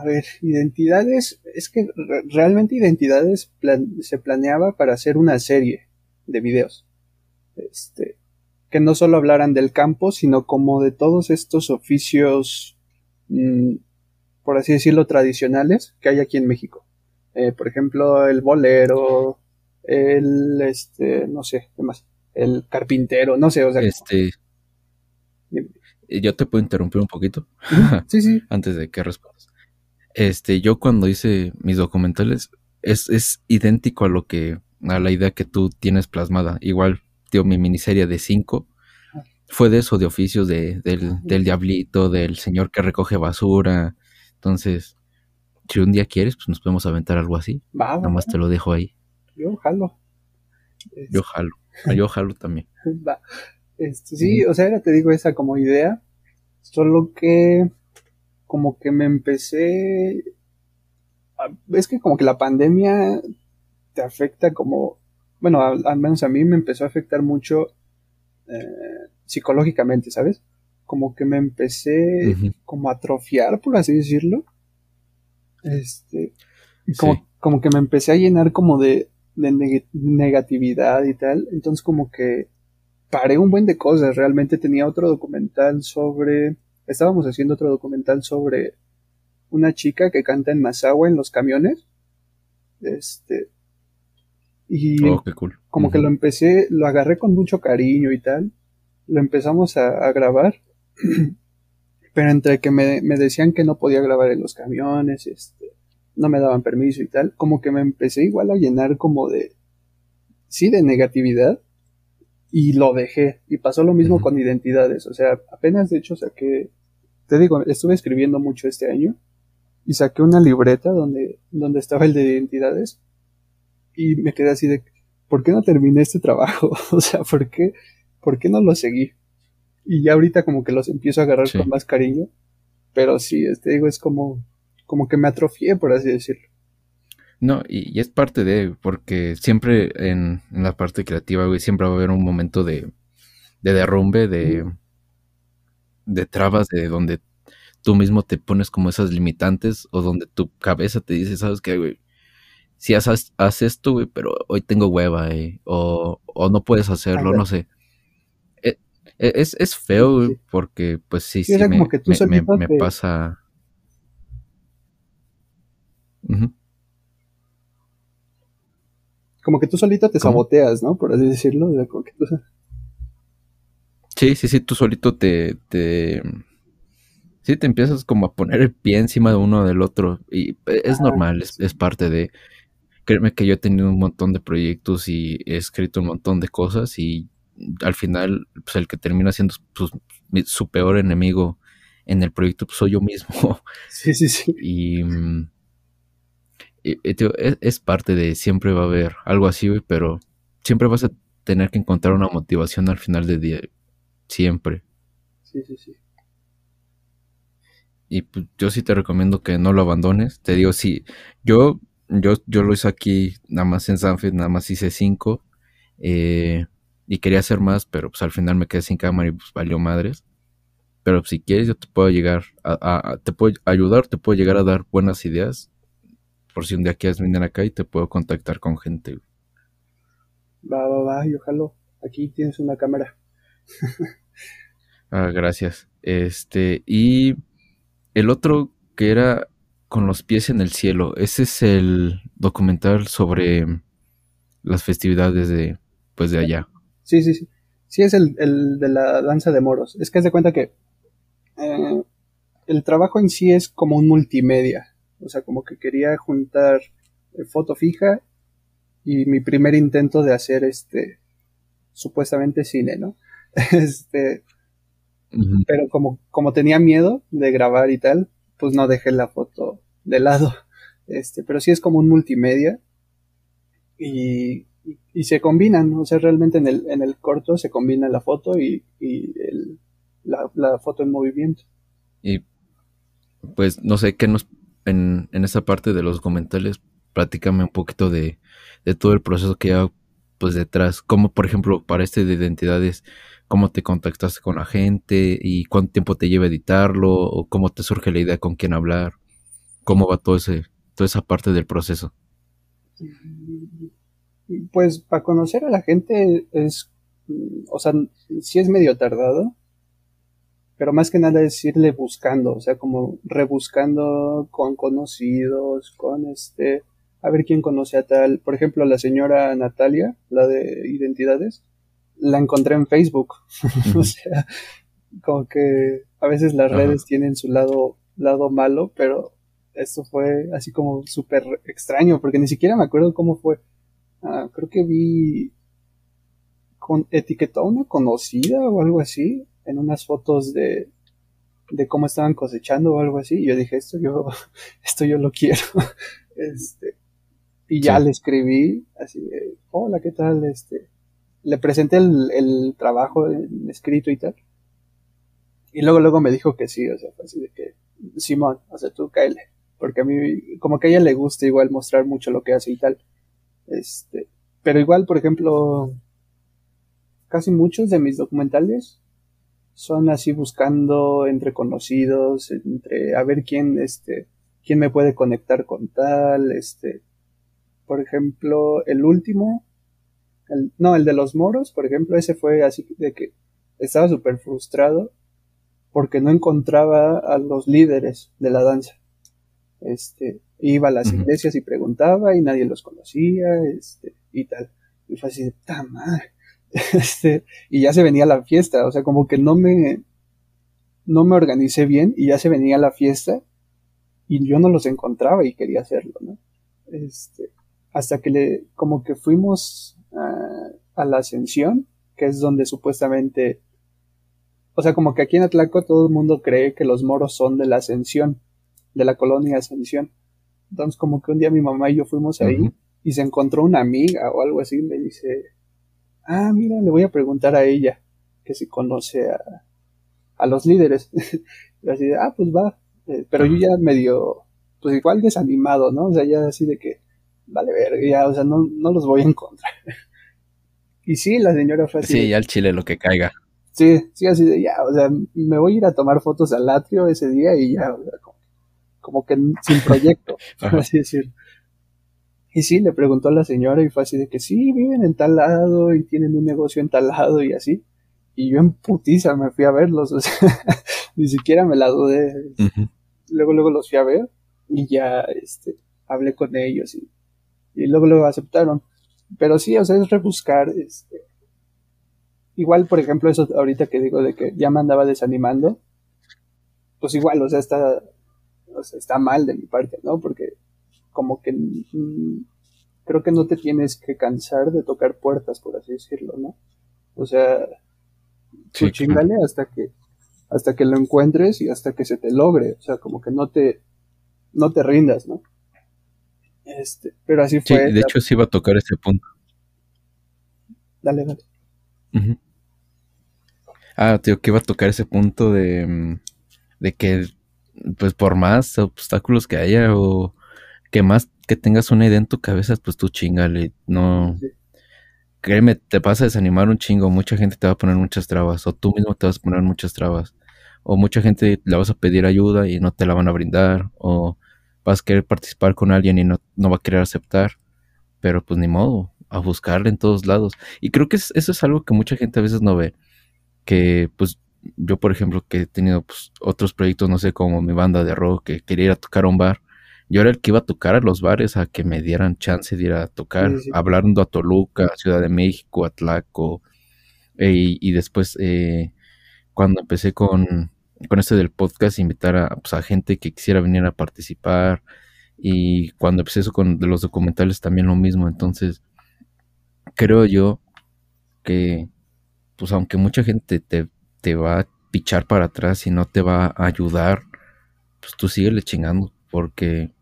Speaker 2: A ver, identidades, es que re- realmente identidades plan- se planeaba para hacer una serie de videos. Este, que no solo hablaran del campo, sino como de todos estos oficios, mm, por así decirlo, tradicionales que hay aquí en México. Eh, por ejemplo, el bolero, el, este, no sé, ¿qué más? El carpintero, no sé, o sea,
Speaker 1: Este, eh, yo te puedo interrumpir un poquito
Speaker 2: sí, sí,
Speaker 1: antes de que respondas. Este, yo cuando hice mis documentales es, es idéntico a lo que, a la idea que tú tienes plasmada. Igual, tío, mi miniserie de cinco fue de eso, de oficios de, del, del diablito, del señor que recoge basura. Entonces, si un día quieres, pues nos podemos aventar algo así.
Speaker 2: va, va,
Speaker 1: Nomás
Speaker 2: va,
Speaker 1: te lo dejo ahí.
Speaker 2: yo jalo.
Speaker 1: Yo jalo. Yo jalo también.
Speaker 2: Va. Este, sí, o sea, te digo, esa como idea, solo que como que me empecé, a- es que como que la pandemia te afecta como, bueno, al, al menos a mí me empezó a afectar mucho eh, psicológicamente, ¿sabes? Como que me empecé como a atrofiar, por así decirlo. Este, como,
Speaker 1: Sí.
Speaker 2: como que me empecé a llenar como de, de neg- negatividad y tal. Entonces como que paré un buen de cosas. Realmente tenía otro documental sobre, estábamos haciendo otro documental sobre una chica que canta en Mazahua en los camiones. Este, y
Speaker 1: Oh, qué cool.
Speaker 2: como que lo empecé, lo agarré con mucho cariño y tal. Lo empezamos a, a grabar. Pero entre que me, me decían que no podía grabar en los camiones, este, no me daban permiso y tal, como que me empecé igual a llenar como de, sí, de negatividad. Y lo dejé. Y pasó lo mismo con identidades. O sea, apenas de hecho saqué, te digo, estuve escribiendo mucho este año. Y saqué una libreta donde, donde estaba el de identidades. Y me quedé así de, ¿por qué no terminé este trabajo? o sea, ¿por qué, ¿por qué no lo seguí? Y ya ahorita como que los empiezo a agarrar
Speaker 1: Sí.
Speaker 2: con más cariño. Pero sí, te digo, es como, como que me atrofié, por así decirlo.
Speaker 1: No, y, y es parte de, porque siempre en, en la parte creativa, güey, siempre va a haber un momento de, de derrumbe, de, de trabas, de donde tú mismo te pones como esas limitantes o donde tu cabeza te dice, ¿sabes qué, güey? Si haces, esto, güey, pero hoy tengo hueva, eh, o, o no puedes hacerlo, no sé. E- e- Es, es feo, güey, porque pues sí,
Speaker 2: Sí,
Speaker 1: me, pasa...
Speaker 2: Como que tú solito te
Speaker 1: ¿Cómo?
Speaker 2: saboteas, ¿no? Por así decirlo. o sea, como que tú-
Speaker 1: Sí, sí, sí, tú solito te, te... Sí, te empiezas como a poner el pie encima de uno del otro y es
Speaker 2: Ah,
Speaker 1: normal, es, parte de... Créeme que yo he tenido un montón de proyectos y he escrito un montón de cosas y al final, pues el que termina siendo pues, su peor enemigo en el proyecto pues, soy yo mismo
Speaker 2: Sí, sí, sí.
Speaker 1: y... es, es parte de... Siempre va a haber algo así, güey, pero siempre vas a tener que encontrar una motivación al final del día, siempre.
Speaker 2: Sí, sí, sí.
Speaker 1: Y pues, yo sí te recomiendo que no lo abandones. Te digo, sí, yo, yo, yo lo hice aquí, nada más en Sanford, nada más hice cinco. Eh, y quería hacer más, pero pues al final me quedé sin cámara y pues valió madres. Pero si quieres, yo te puedo llegar a, te puedo ayudar, te puedo llegar a dar buenas ideas. Por si un día quieres venir acá y te puedo contactar con gente.
Speaker 2: Va, va, va, yo jalo. Aquí tienes una cámara.
Speaker 1: ah, gracias. Este, y el otro que era con los pies en el cielo, ese es el documental sobre las festividades de, pues de allá.
Speaker 2: Sí, sí, sí. Sí, es el, el de la danza de moros. Es que es de cuenta que eh, el trabajo en sí es como un multimedia. O sea, como que quería juntar eh, foto fija y mi primer intento de hacer este supuestamente cine, ¿no? este pero como, como tenía miedo de grabar y tal, pues no dejé la foto de lado. Este, pero sí es como un multimedia y, y, se combinan, o sea, realmente en el, en el corto se combina la foto y, y el, la, la, foto en movimiento.
Speaker 1: Y pues no sé qué nos en, en esa parte de los comentarios, platícame un poquito de, de todo el proceso que hay pues detrás, como por ejemplo para este de identidades, cómo te contactaste con la gente y cuánto tiempo te lleva editarlo o cómo te surge la idea con quién hablar, cómo va todo ese, toda esa parte del proceso.
Speaker 2: Pues para conocer a la gente es, o sea, sí es medio tardado, pero más que nada es irle buscando, o sea, como rebuscando con conocidos, con este, a ver quién conoce a tal, por ejemplo, la señora Natalia, la de identidades, la encontré en Facebook. o sea, como que a veces las redes tienen su lado, lado malo, pero esto fue así como súper extraño, porque ni siquiera me acuerdo cómo fue. Ah, creo que vi con etiquetó a una conocida o algo así en unas fotos de, de cómo estaban cosechando o algo así. Y yo dije, esto yo, esto yo lo quiero. este, y ya le escribí así de, hola, ¿qué tal? Este, le presenté el, el trabajo en escrito y tal. Y luego, luego me dijo que sí, o sea, fue así de que, Simón, o sea, tú cáele. Porque a mí, como que a ella le gusta igual mostrar mucho lo que hace y tal. Este, pero igual, por ejemplo, casi muchos de mis documentales son así buscando entre conocidos, entre a ver quién, este, quién me puede conectar con tal, este, por ejemplo, el último no, el de los moros, por ejemplo, ese fue así de que estaba súper frustrado porque no encontraba a los líderes de la danza. Este, iba a las iglesias y preguntaba y nadie los conocía, este, y tal. Y fue así de, ¡ta madre! Este, y ya se venía la fiesta, o sea, como que no me, no me organicé bien y ya se venía la fiesta y yo no los encontraba y quería hacerlo, ¿no? Este, hasta que le, como que fuimos a la ascensión, que es donde supuestamente, o sea, como que aquí en Atlaco todo el mundo cree que los moros son de la ascensión, de la colonia ascensión. Entonces como que un día mi mamá y yo fuimos ahí y se encontró una amiga o algo así me dice, ah, mira, le voy a preguntar a ella que si conoce a, a los líderes. y así de, ah, pues va. Eh, pero yo ya medio, pues igual desanimado, ¿no? O sea, ya así de que, vale, ver, ya, o sea, no, no los voy a encontrar. y sí, la señora fue así.
Speaker 1: Sí, ya al chile lo que caiga.
Speaker 2: Sí, sí, así de ya, o sea, me voy a ir a tomar fotos al atrio ese día y ya, o sea, como, que sin proyecto, por así decirlo. Y sí, le preguntó a la señora y fue así de que sí, viven en tal lado y tienen un negocio en tal lado y así. Y yo en putiza me fui a verlos, o sea, ni siquiera me la dudé. Luego, luego los fui a ver y ya, este, hablé con ellos y y luego lo aceptaron. Pero sí, o sea, es rebuscar, este, igual, por ejemplo, eso ahorita que digo de que ya me andaba desanimando, pues igual, o sea, está, o sea, está mal de mi parte, ¿no? Porque como que mm, creo que no te tienes que cansar de tocar puertas, por así decirlo, ¿no? O sea, sí, chingale hasta que hasta que lo encuentres y hasta que se te logre, o sea, como que no te no te rindas, ¿no? Este, pero así fue.
Speaker 1: De hecho sí iba a tocar ese punto.
Speaker 2: dale, dale.
Speaker 1: Ah, tío, que iba a tocar ese punto de, mm, de que, pues por más obstáculos que haya o que más que tengas una idea en tu cabeza, pues tú chingale, no... Créeme, te vas a desanimar un chingo, mucha gente te va a poner muchas trabas, o tú mismo te vas a poner muchas trabas, o mucha gente le vas a pedir ayuda y no te la van a brindar, o vas a querer participar con alguien y no, no va a querer aceptar, pero pues ni modo, a buscarle en todos lados. Y creo que eso es algo que mucha gente a veces no ve, que pues yo por ejemplo que he tenido pues, otros proyectos, no sé, como mi banda de rock, que quería ir a tocar a un bar, yo era el que iba a tocar a los bares a que me dieran chance de ir a tocar, hablando a Toluca, Ciudad de México, Atlaco, e, y después eh, cuando empecé con, con este del podcast, invitar a, pues, a gente que quisiera venir a participar, y cuando empecé eso con los documentales también lo mismo, entonces creo yo que pues aunque mucha gente te, te va a pichar para atrás y no te va a ayudar, pues tú síguele chingando, porque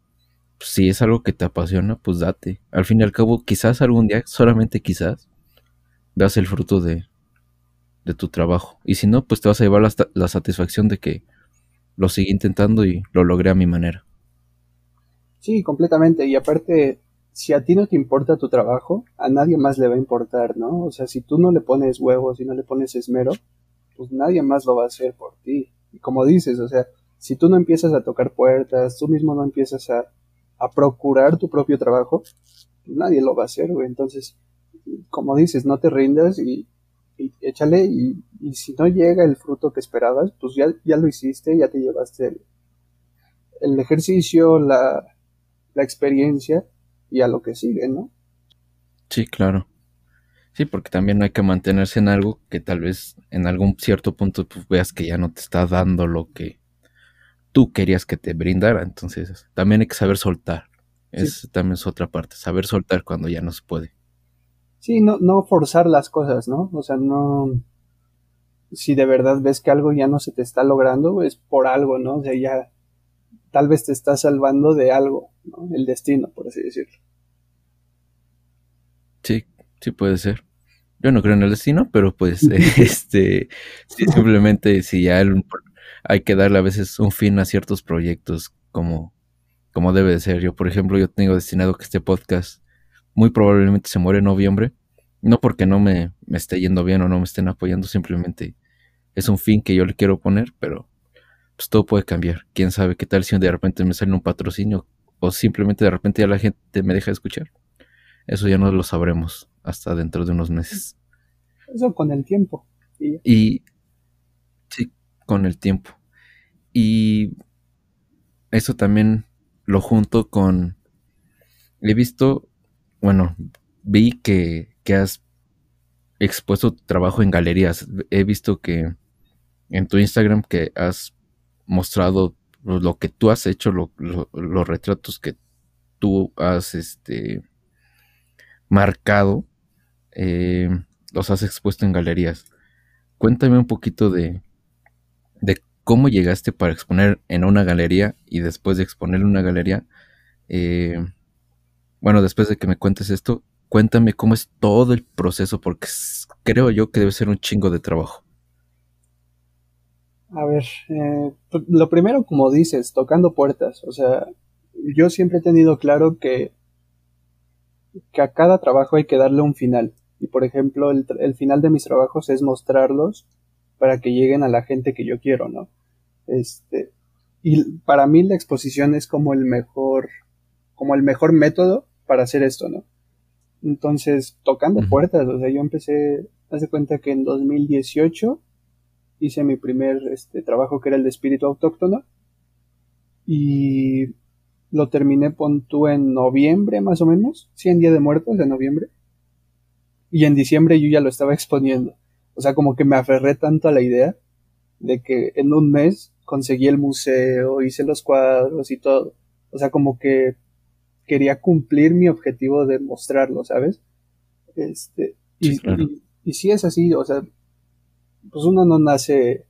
Speaker 1: si es algo que te apasiona, pues date. Al fin y al cabo, quizás algún día, solamente quizás, veas el fruto de, de tu trabajo. Y si no, pues te vas a llevar la, la satisfacción de que lo seguí intentando y lo logré a mi manera.
Speaker 2: Sí, completamente. Y aparte, si a ti no te importa tu trabajo, a nadie más le va a importar, ¿no? O sea, si tú no le pones huevos, si no le pones esmero, pues nadie más lo va a hacer por ti. Y como dices, o sea, si tú no empiezas a tocar puertas, tú mismo no empiezas a, a procurar tu propio trabajo, pues nadie lo va a hacer, güey. Entonces, como dices, no te rindas y, échale y, y, si no llega el fruto que esperabas, pues ya, ya lo hiciste, ya te llevaste el, el ejercicio, la, la experiencia y a lo que sigue, ¿no?
Speaker 1: Sí, claro. Sí, porque también hay que mantenerse en algo que tal vez en algún cierto punto pues, veas que ya no te está dando lo que tú querías que te brindara. Entonces, también hay que saber soltar. Es también es otra parte, saber soltar cuando ya no se puede.
Speaker 2: Sí, no, no forzar las cosas, ¿no? O sea, no. Si de verdad ves que algo ya no se te está logrando, es por algo, ¿no? O sea, ya tal vez te está salvando de algo, ¿no? El destino, por así decirlo.
Speaker 1: Sí, sí puede ser. Yo no creo en el destino, pero pues este, simplemente si ya hay que darle a veces un fin a ciertos proyectos como, como debe de ser. Yo, por ejemplo, yo tengo destinado que este podcast muy probablemente se muere en noviembre. No porque no me, me esté yendo bien o no me estén apoyando, simplemente es un fin que yo le quiero poner, pero pues todo puede cambiar. Quién sabe qué tal si de repente me sale un patrocinio o simplemente de repente ya la gente me deja de escuchar. Eso ya no lo sabremos hasta dentro de unos meses.
Speaker 2: Eso con el tiempo.
Speaker 1: Y, con el tiempo. Y eso también lo junto con... He visto, bueno, vi que, que has expuesto tu trabajo en galerías. He visto que en tu Instagram que has mostrado lo que tú has hecho, los retratos que tú has este, marcado, eh, los has expuesto en galerías. Cuéntame un poquito de, de cómo llegaste para exponer en una galería y después de exponer en una galería. Eh, bueno, después de que me cuentes esto, cuéntame cómo es todo el proceso, porque creo yo que debe ser un chingo de trabajo.
Speaker 2: A ver, eh, pues, lo primero, como dices, tocando puertas. O sea, yo siempre he tenido claro que, que a cada trabajo hay que darle un final. Y por ejemplo, el, el, final de mis trabajos es mostrarlos para que lleguen a la gente que yo quiero, ¿no? Este, y para mí la exposición es como el mejor, como el mejor método para hacer esto, ¿no? Entonces, tocando puertas, o sea, yo empecé, hace cuenta que en 2018 hice mi primer este, trabajo que era el de espíritu autóctono y lo terminé pon en noviembre más o menos, sí, en Día de Muertos de noviembre y en diciembre yo ya lo estaba exponiendo. O sea, como que me aferré tanto a la idea de que en un mes conseguí el museo, hice los cuadros y todo. O sea, como que quería cumplir mi objetivo de mostrarlo, ¿sabes? Este, y, y, y, sí es así, o sea, pues uno no nace,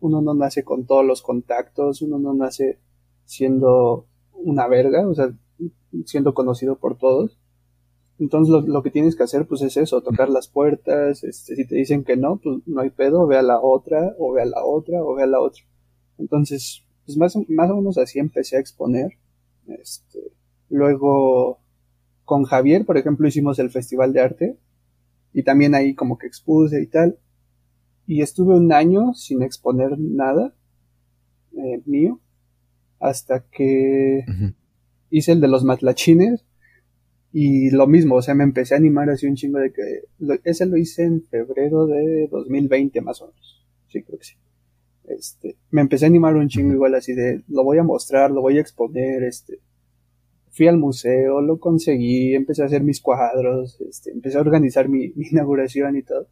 Speaker 2: uno no nace con todos los contactos, uno no nace siendo una verga, o sea, siendo conocido por todos. Entonces lo, que tienes que hacer pues es eso, tocar las puertas, este, si te dicen que no, pues no hay pedo, ve a la otra, o ve a la otra, o ve a la otra. Entonces, pues más, más o menos así empecé a exponer. Este, luego, con Javier, por ejemplo, hicimos el Festival de Arte, y también ahí como que expuse y tal. Y estuve un año sin exponer nada eh, mío, hasta que hice el de los matlachines, y lo mismo, o sea, me empecé a animar así un chingo de que... ese lo hice en febrero de 2020 más o menos. Sí, creo que sí. Este, me empecé a animar un chingo igual así de, lo voy a mostrar, lo voy a exponer, este. Fui al museo, lo conseguí, empecé a hacer mis cuadros, este, empecé a organizar mi, inauguración y todo.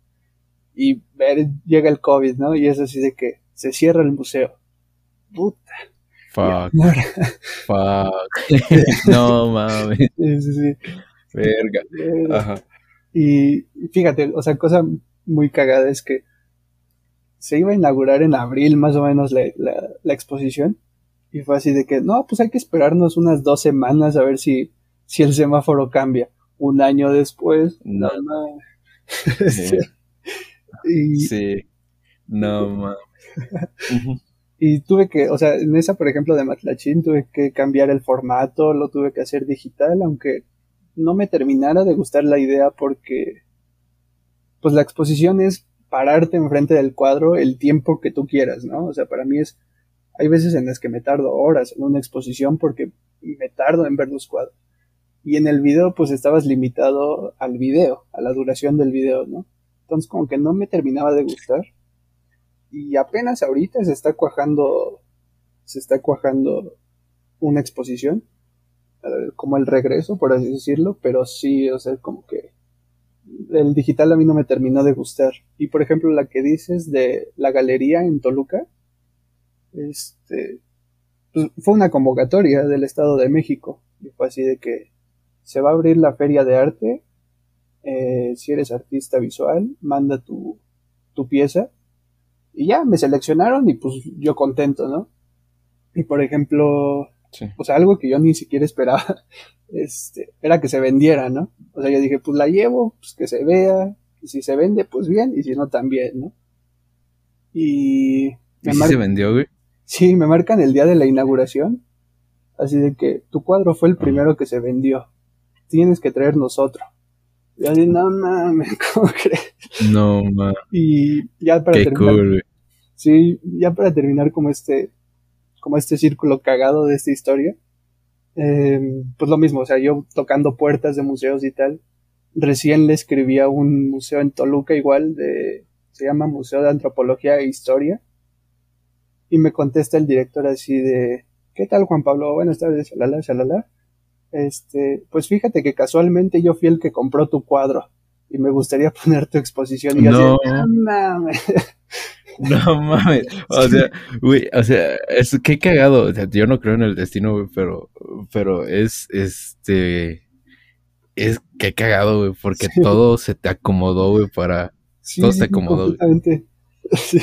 Speaker 2: Y ver, llega el COVID, ¿no? Y es así de que se cierra el museo. Puta.
Speaker 1: Fuck. Fuck. no mames.
Speaker 2: Sí, sí, sí.
Speaker 1: Verga. Ajá.
Speaker 2: Y fíjate, o sea, cosa muy cagada es que se iba a inaugurar en abril más o menos la, la, exposición. Y fue así de que, no, pues hay que esperarnos unas dos semanas a ver si, si el semáforo cambia. Un año después, no, no.
Speaker 1: sí. y, sí. No mames.
Speaker 2: Y tuve que, o sea, en esa, por ejemplo, de Matlachín, tuve que cambiar el formato, lo tuve que hacer digital, aunque no me terminara de gustar la idea porque, pues la exposición es pararte enfrente del cuadro el tiempo que tú quieras, ¿no? O sea, para mí es, hay veces en las que me tardo horas en una exposición porque me tardo en ver los cuadros. Y en el video, pues estabas limitado al video, a la duración del video, ¿no? Entonces, como que no me terminaba de gustar y apenas ahorita se está cuajando, se está cuajando una exposición, como el regreso, por así decirlo, pero sí, o sea, como que el digital a mí no me terminó de gustar. Y por ejemplo, la que dices de la galería en Toluca, este, pues, fue una convocatoria del Estado de México. Y fue así de que se va a abrir la feria de arte. Eh, si eres artista visual, manda tu, tu pieza y ya, me seleccionaron y pues yo contento, ¿no? Y por ejemplo, o sea, algo que yo ni siquiera esperaba, este, era que se vendiera, ¿no? O sea, yo dije, pues la llevo, pues que se vea, y si se vende, pues bien, y si no, también, ¿no? Y...
Speaker 1: Me se vendió, güey?
Speaker 2: Sí, me marcan el día de la inauguración, así de que tu cuadro fue el primero que se vendió, tienes que traernos otro. Y dije, no mames, ¿cómo crees?
Speaker 1: No mames.
Speaker 2: Y ya para terminar. Sí, ya para terminar como este, como este círculo cagado de esta historia. Em, pues lo mismo, o sea, yo tocando puertas de museos y tal. Recién le escribí a un museo en Toluca igual de, se llama Museo de Antropología e Historia. Y me contesta el director así de, ¿qué tal Juan Pablo? Buenas tardes, shalala, shalala este, pues fíjate que casualmente yo fui el que compró tu cuadro y me gustaría poner tu exposición y
Speaker 1: no. mames. No mames, o sea, güey, o sea, es qué cagado, o sea, yo no creo en el destino, güey, pero, pero es, este, es qué cagado, güey, porque todo se te acomodó, güey, para, todo se acomodó.
Speaker 2: Sí.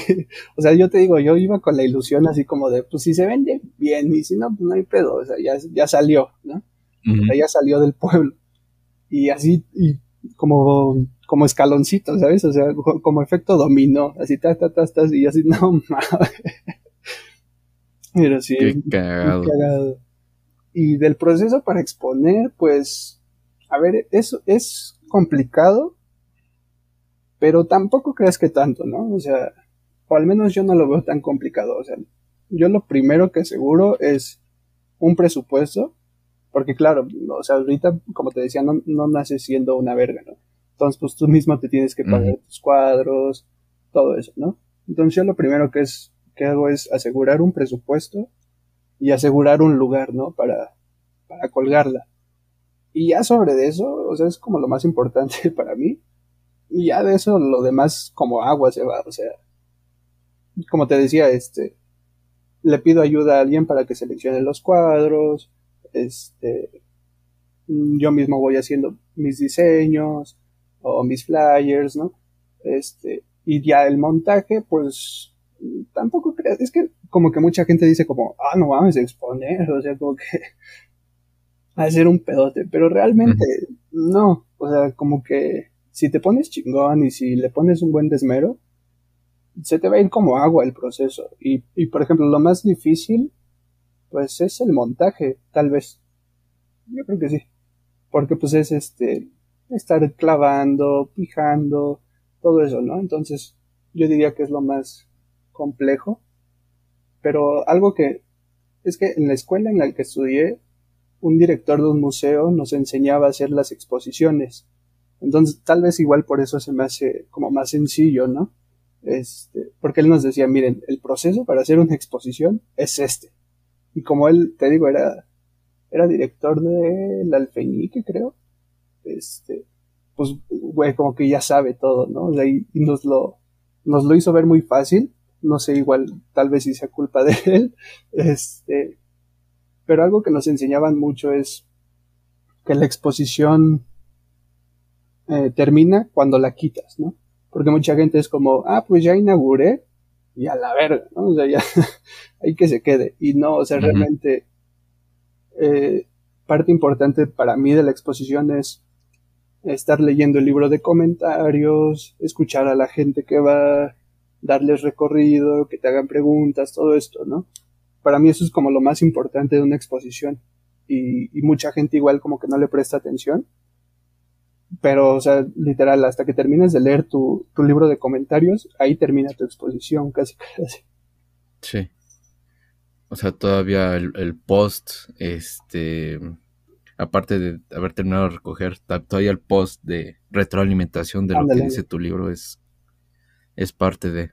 Speaker 2: O sea, yo te digo, yo iba con la ilusión así como de, pues si se vende, bien, y si no, pues no hay pedo, o sea, ya, ya salió, ¿no? Ella salió del pueblo. Y así, y como, como escaloncito, ¿sabes? O sea, como efecto dominó, así, ta, ta, ta, ta, y así, no mames. Pero sí.
Speaker 1: Qué cagado.
Speaker 2: Y del proceso para exponer, pues, a ver, eso es complicado, pero tampoco creas que tanto, ¿no? O sea, o al menos yo no lo veo tan complicado. O sea, yo lo primero que seguro es un presupuesto porque claro, o sea, ahorita, como te decía, no, no naces siendo una verga, ¿no? Entonces, pues tú mismo te tienes que pagar tus cuadros, todo eso, ¿no? Entonces yo lo primero que es, que hago es asegurar un presupuesto y asegurar un lugar, ¿no? Para, para colgarla. Y ya sobre de eso, o sea, es como lo más importante para mí. Y ya de eso lo demás como agua se va, o sea, como te decía, este, le pido ayuda a alguien para que seleccione los cuadros, este, yo mismo voy haciendo mis diseños o mis flyers, ¿no? Este, y ya el montaje, pues, tampoco creas, es que como que mucha gente dice como, ah, no vamos a exponer, o sea, como que hacer un pedote, pero realmente no, o sea, como que si te pones chingón y si le pones un buen desmero, se te va a ir como agua el proceso. Y, y por ejemplo, lo más difícil, pues es el montaje, tal vez. Yo creo que sí. Porque pues es este, estar clavando, pijando, todo eso, ¿no? Entonces, yo diría que es lo más complejo. Pero algo que es que en la escuela en la que estudié, un director de un museo nos enseñaba a hacer las exposiciones. Entonces, tal vez igual por eso se me hace como más sencillo, ¿no? Este, porque él nos decía, miren, el proceso para hacer una exposición es este. Y como él, te digo, era, era director del Alfeñique, creo, este, pues, güey, como que ya sabe todo, ¿no? y, nos lo, nos lo hizo ver muy fácil. No sé, igual, tal vez si sea culpa de él. Este, pero algo que nos enseñaban mucho es que la exposición eh, termina cuando la quitas, ¿no? Porque mucha gente es como, ah, pues ya inauguré y a la verga, ¿no? O sea, ya hay que se quede. Y no, o sea, realmente eh, parte importante para mí de la exposición es estar leyendo el libro de comentarios, escuchar a la gente que va, darles recorrido, que te hagan preguntas, todo esto, ¿no? Para mí eso es como lo más importante de una exposición. Y, y mucha gente igual como que no le presta atención. Pero, o sea, literal, hasta que termines de leer tu, tu libro de comentarios, ahí termina tu exposición, casi casi.
Speaker 1: Sí. O sea, todavía el, el post, este, aparte de haber terminado de recoger, todavía el post de retroalimentación de lo que dice tu libro es, es parte de.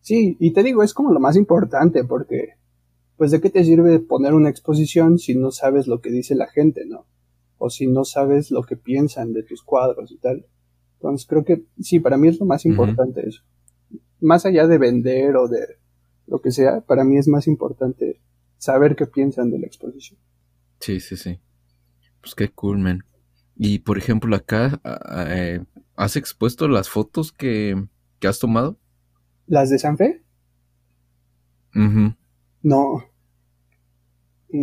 Speaker 2: Sí, y te digo, es como lo más importante, porque, pues, ¿de qué te sirve poner una exposición si no sabes lo que dice la gente, no? O si no sabes lo que piensan de tus cuadros y tal. Entonces, creo que sí, para mí es lo más importante eso. Más allá de vender o de lo que sea, para mí es más importante saber qué piensan de la exposición.
Speaker 1: Sí, sí, sí. Pues qué cool, man. Y por ejemplo, acá, eh, ¿has expuesto las fotos que, has tomado?
Speaker 2: ¿Las de San Fe? No.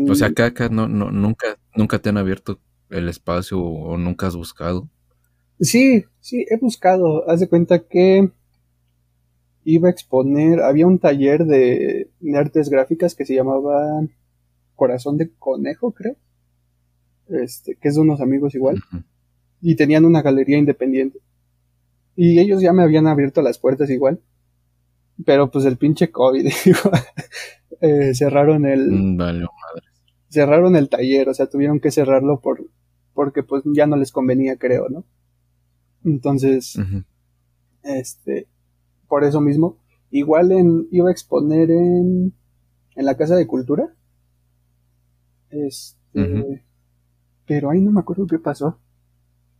Speaker 1: O sea, mm. acá, acá no, no, nunca, nunca te han abierto el espacio o, nunca has buscado.
Speaker 2: Sí, sí, he buscado. Haz de cuenta que iba a exponer, había un taller de, de artes gráficas que se llamaba Corazón de Conejo, creo este, que es de unos amigos igual, y tenían una galería independiente. Y ellos ya me habían abierto las puertas igual, pero pues el pinche COVID, eh, cerraron el...
Speaker 1: Mm,
Speaker 2: cerraron el taller, o sea, tuvieron que cerrarlo por, porque pues ya no les convenía, creo, ¿no? Entonces, este, por eso mismo, igual en, iba a exponer en, en la Casa de Cultura, este, pero ahí no me acuerdo qué pasó.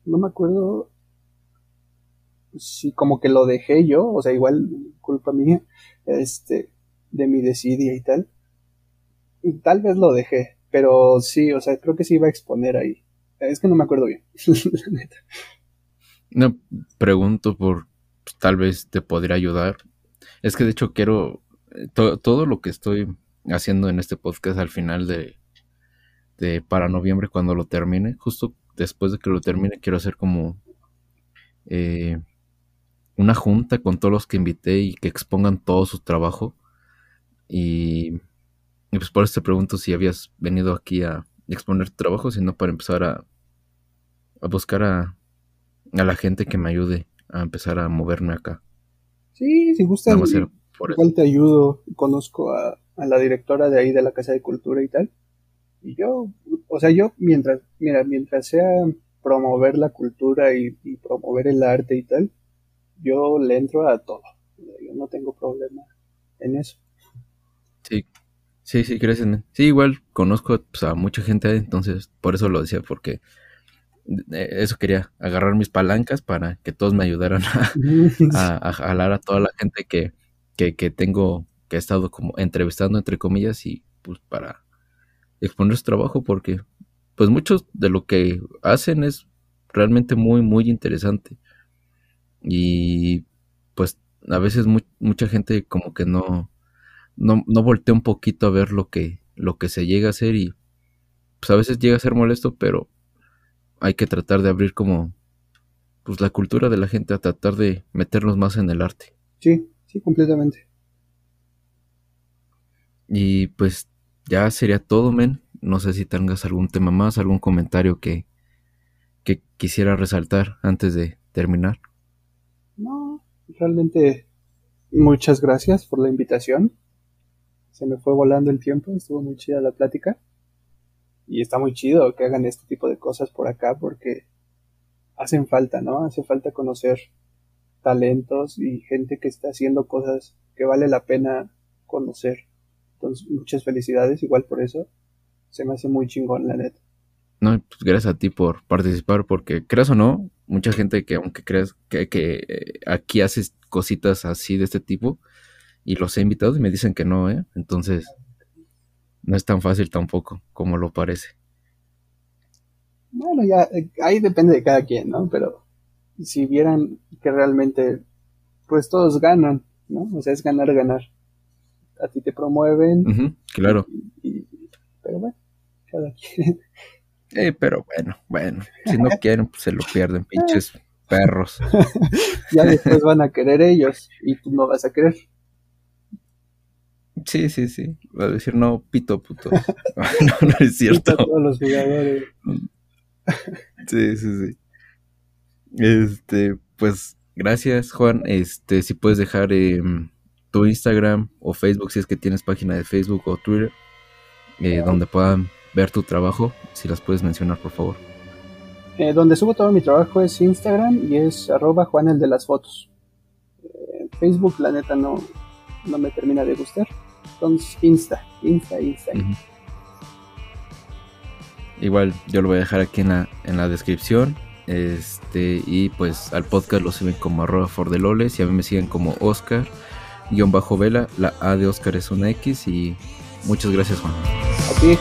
Speaker 2: No me acuerdo si como que lo dejé yo, o sea, igual culpa mía, este, de mi desidia y tal. Y tal vez lo dejé, pero sí, o sea, creo que sí iba a exponer ahí. Es que no me acuerdo bien.
Speaker 1: no, pregunto por, pues, tal vez te podría ayudar. Es que de hecho quiero, eh, todo lo que estoy haciendo en este podcast al final de, este, para noviembre cuando lo termine. Justo después de que lo termine, quiero hacer como eh, una junta con todos los que invité y que expongan todo su trabajo. Y, pues por eso te pregunto si habías venido aquí a exponer tu trabajo, sino para empezar a, a buscar a, a la gente que me ayude a empezar a moverme acá.
Speaker 2: Sí, si gusta, igual te ayudo. Conozco a, a la directora de ahí de la Casa de Cultura y tal. Y yo, o sea, yo mientras, mira, mientras sea promover la cultura y, promover el arte y tal, yo le entro a todo. Yo no tengo problema en eso.
Speaker 1: Sí, sí, sí, gracias. Sí, igual conozco pues, a mucha gente, entonces por eso lo decía, porque eso quería, agarrar mis palancas para que todos me ayudaran a, a, jalar a toda la gente que, que, que tengo, que he estado como entrevistando, entre comillas, y pues para exponer su trabajo porque pues muchos de lo que hacen es realmente muy muy interesante. Y pues a veces mucha gente como que no, no no voltea un poquito a ver lo que lo que se llega a hacer y pues a veces llega a ser molesto, pero hay que tratar de abrir como pues la cultura de la gente a tratar de meternos más en el arte.
Speaker 2: Sí, sí, completamente.
Speaker 1: Y pues ya sería todo, men. No sé si tengas algún tema más, algún comentario que, que quisiera resaltar antes de terminar.
Speaker 2: No, realmente muchas gracias por la invitación. Se me fue volando el tiempo, estuvo muy chida la plática. Y está muy chido que hagan este tipo de cosas por acá porque hacen falta, ¿no? Hace falta conocer talentos y gente que está haciendo cosas que vale la pena conocer. Entonces, muchas felicidades, igual por eso. Se me hace muy chingón, la neta.
Speaker 1: No, pues gracias a ti por participar, porque creas o no, mucha gente que aunque creas que, que eh, aquí haces cositas así de este tipo, y los he invitado y me dicen que no, ¿eh? Entonces, no es tan fácil tampoco como lo parece.
Speaker 2: Bueno, ya, eh, ahí depende de cada quien, ¿no? Pero si vieran que realmente, pues todos ganan, ¿no? O sea, es ganar, ganar. A ti te promueven.
Speaker 1: claro.
Speaker 2: pero bueno, cada quien.
Speaker 1: Eh, pero bueno, bueno, si no quieren, pues se lo pierden, pinches perros.
Speaker 2: ya después van a querer ellos y tú no vas a querer.
Speaker 1: Sí, sí, sí. Va a decir, no, pito, puto. no, no es cierto.
Speaker 2: todos los jugadores.
Speaker 1: Sí, sí, sí. Este, pues, gracias, Juan. Este, si puedes dejar em, tu Instagram o Facebook, si es que tienes página de Facebook o Twitter, eh, donde puedan ver tu trabajo, si las puedes mencionar, por favor.
Speaker 2: Eh, donde subo todo mi trabajo es Instagram y es arroba Juan el de las fotos. Eh, Facebook, la neta, no, no me termina de gustar. Entonces, Insta, Insta, Insta.
Speaker 1: Igual yo lo voy a dejar aquí en la, en la descripción. Este, y pues al podcast lo siguen como arroba fordeloles y a mí me siguen como Oscar guion bajo vela. La A de Oscar es una X y muchas gracias Juan.
Speaker 2: A ti.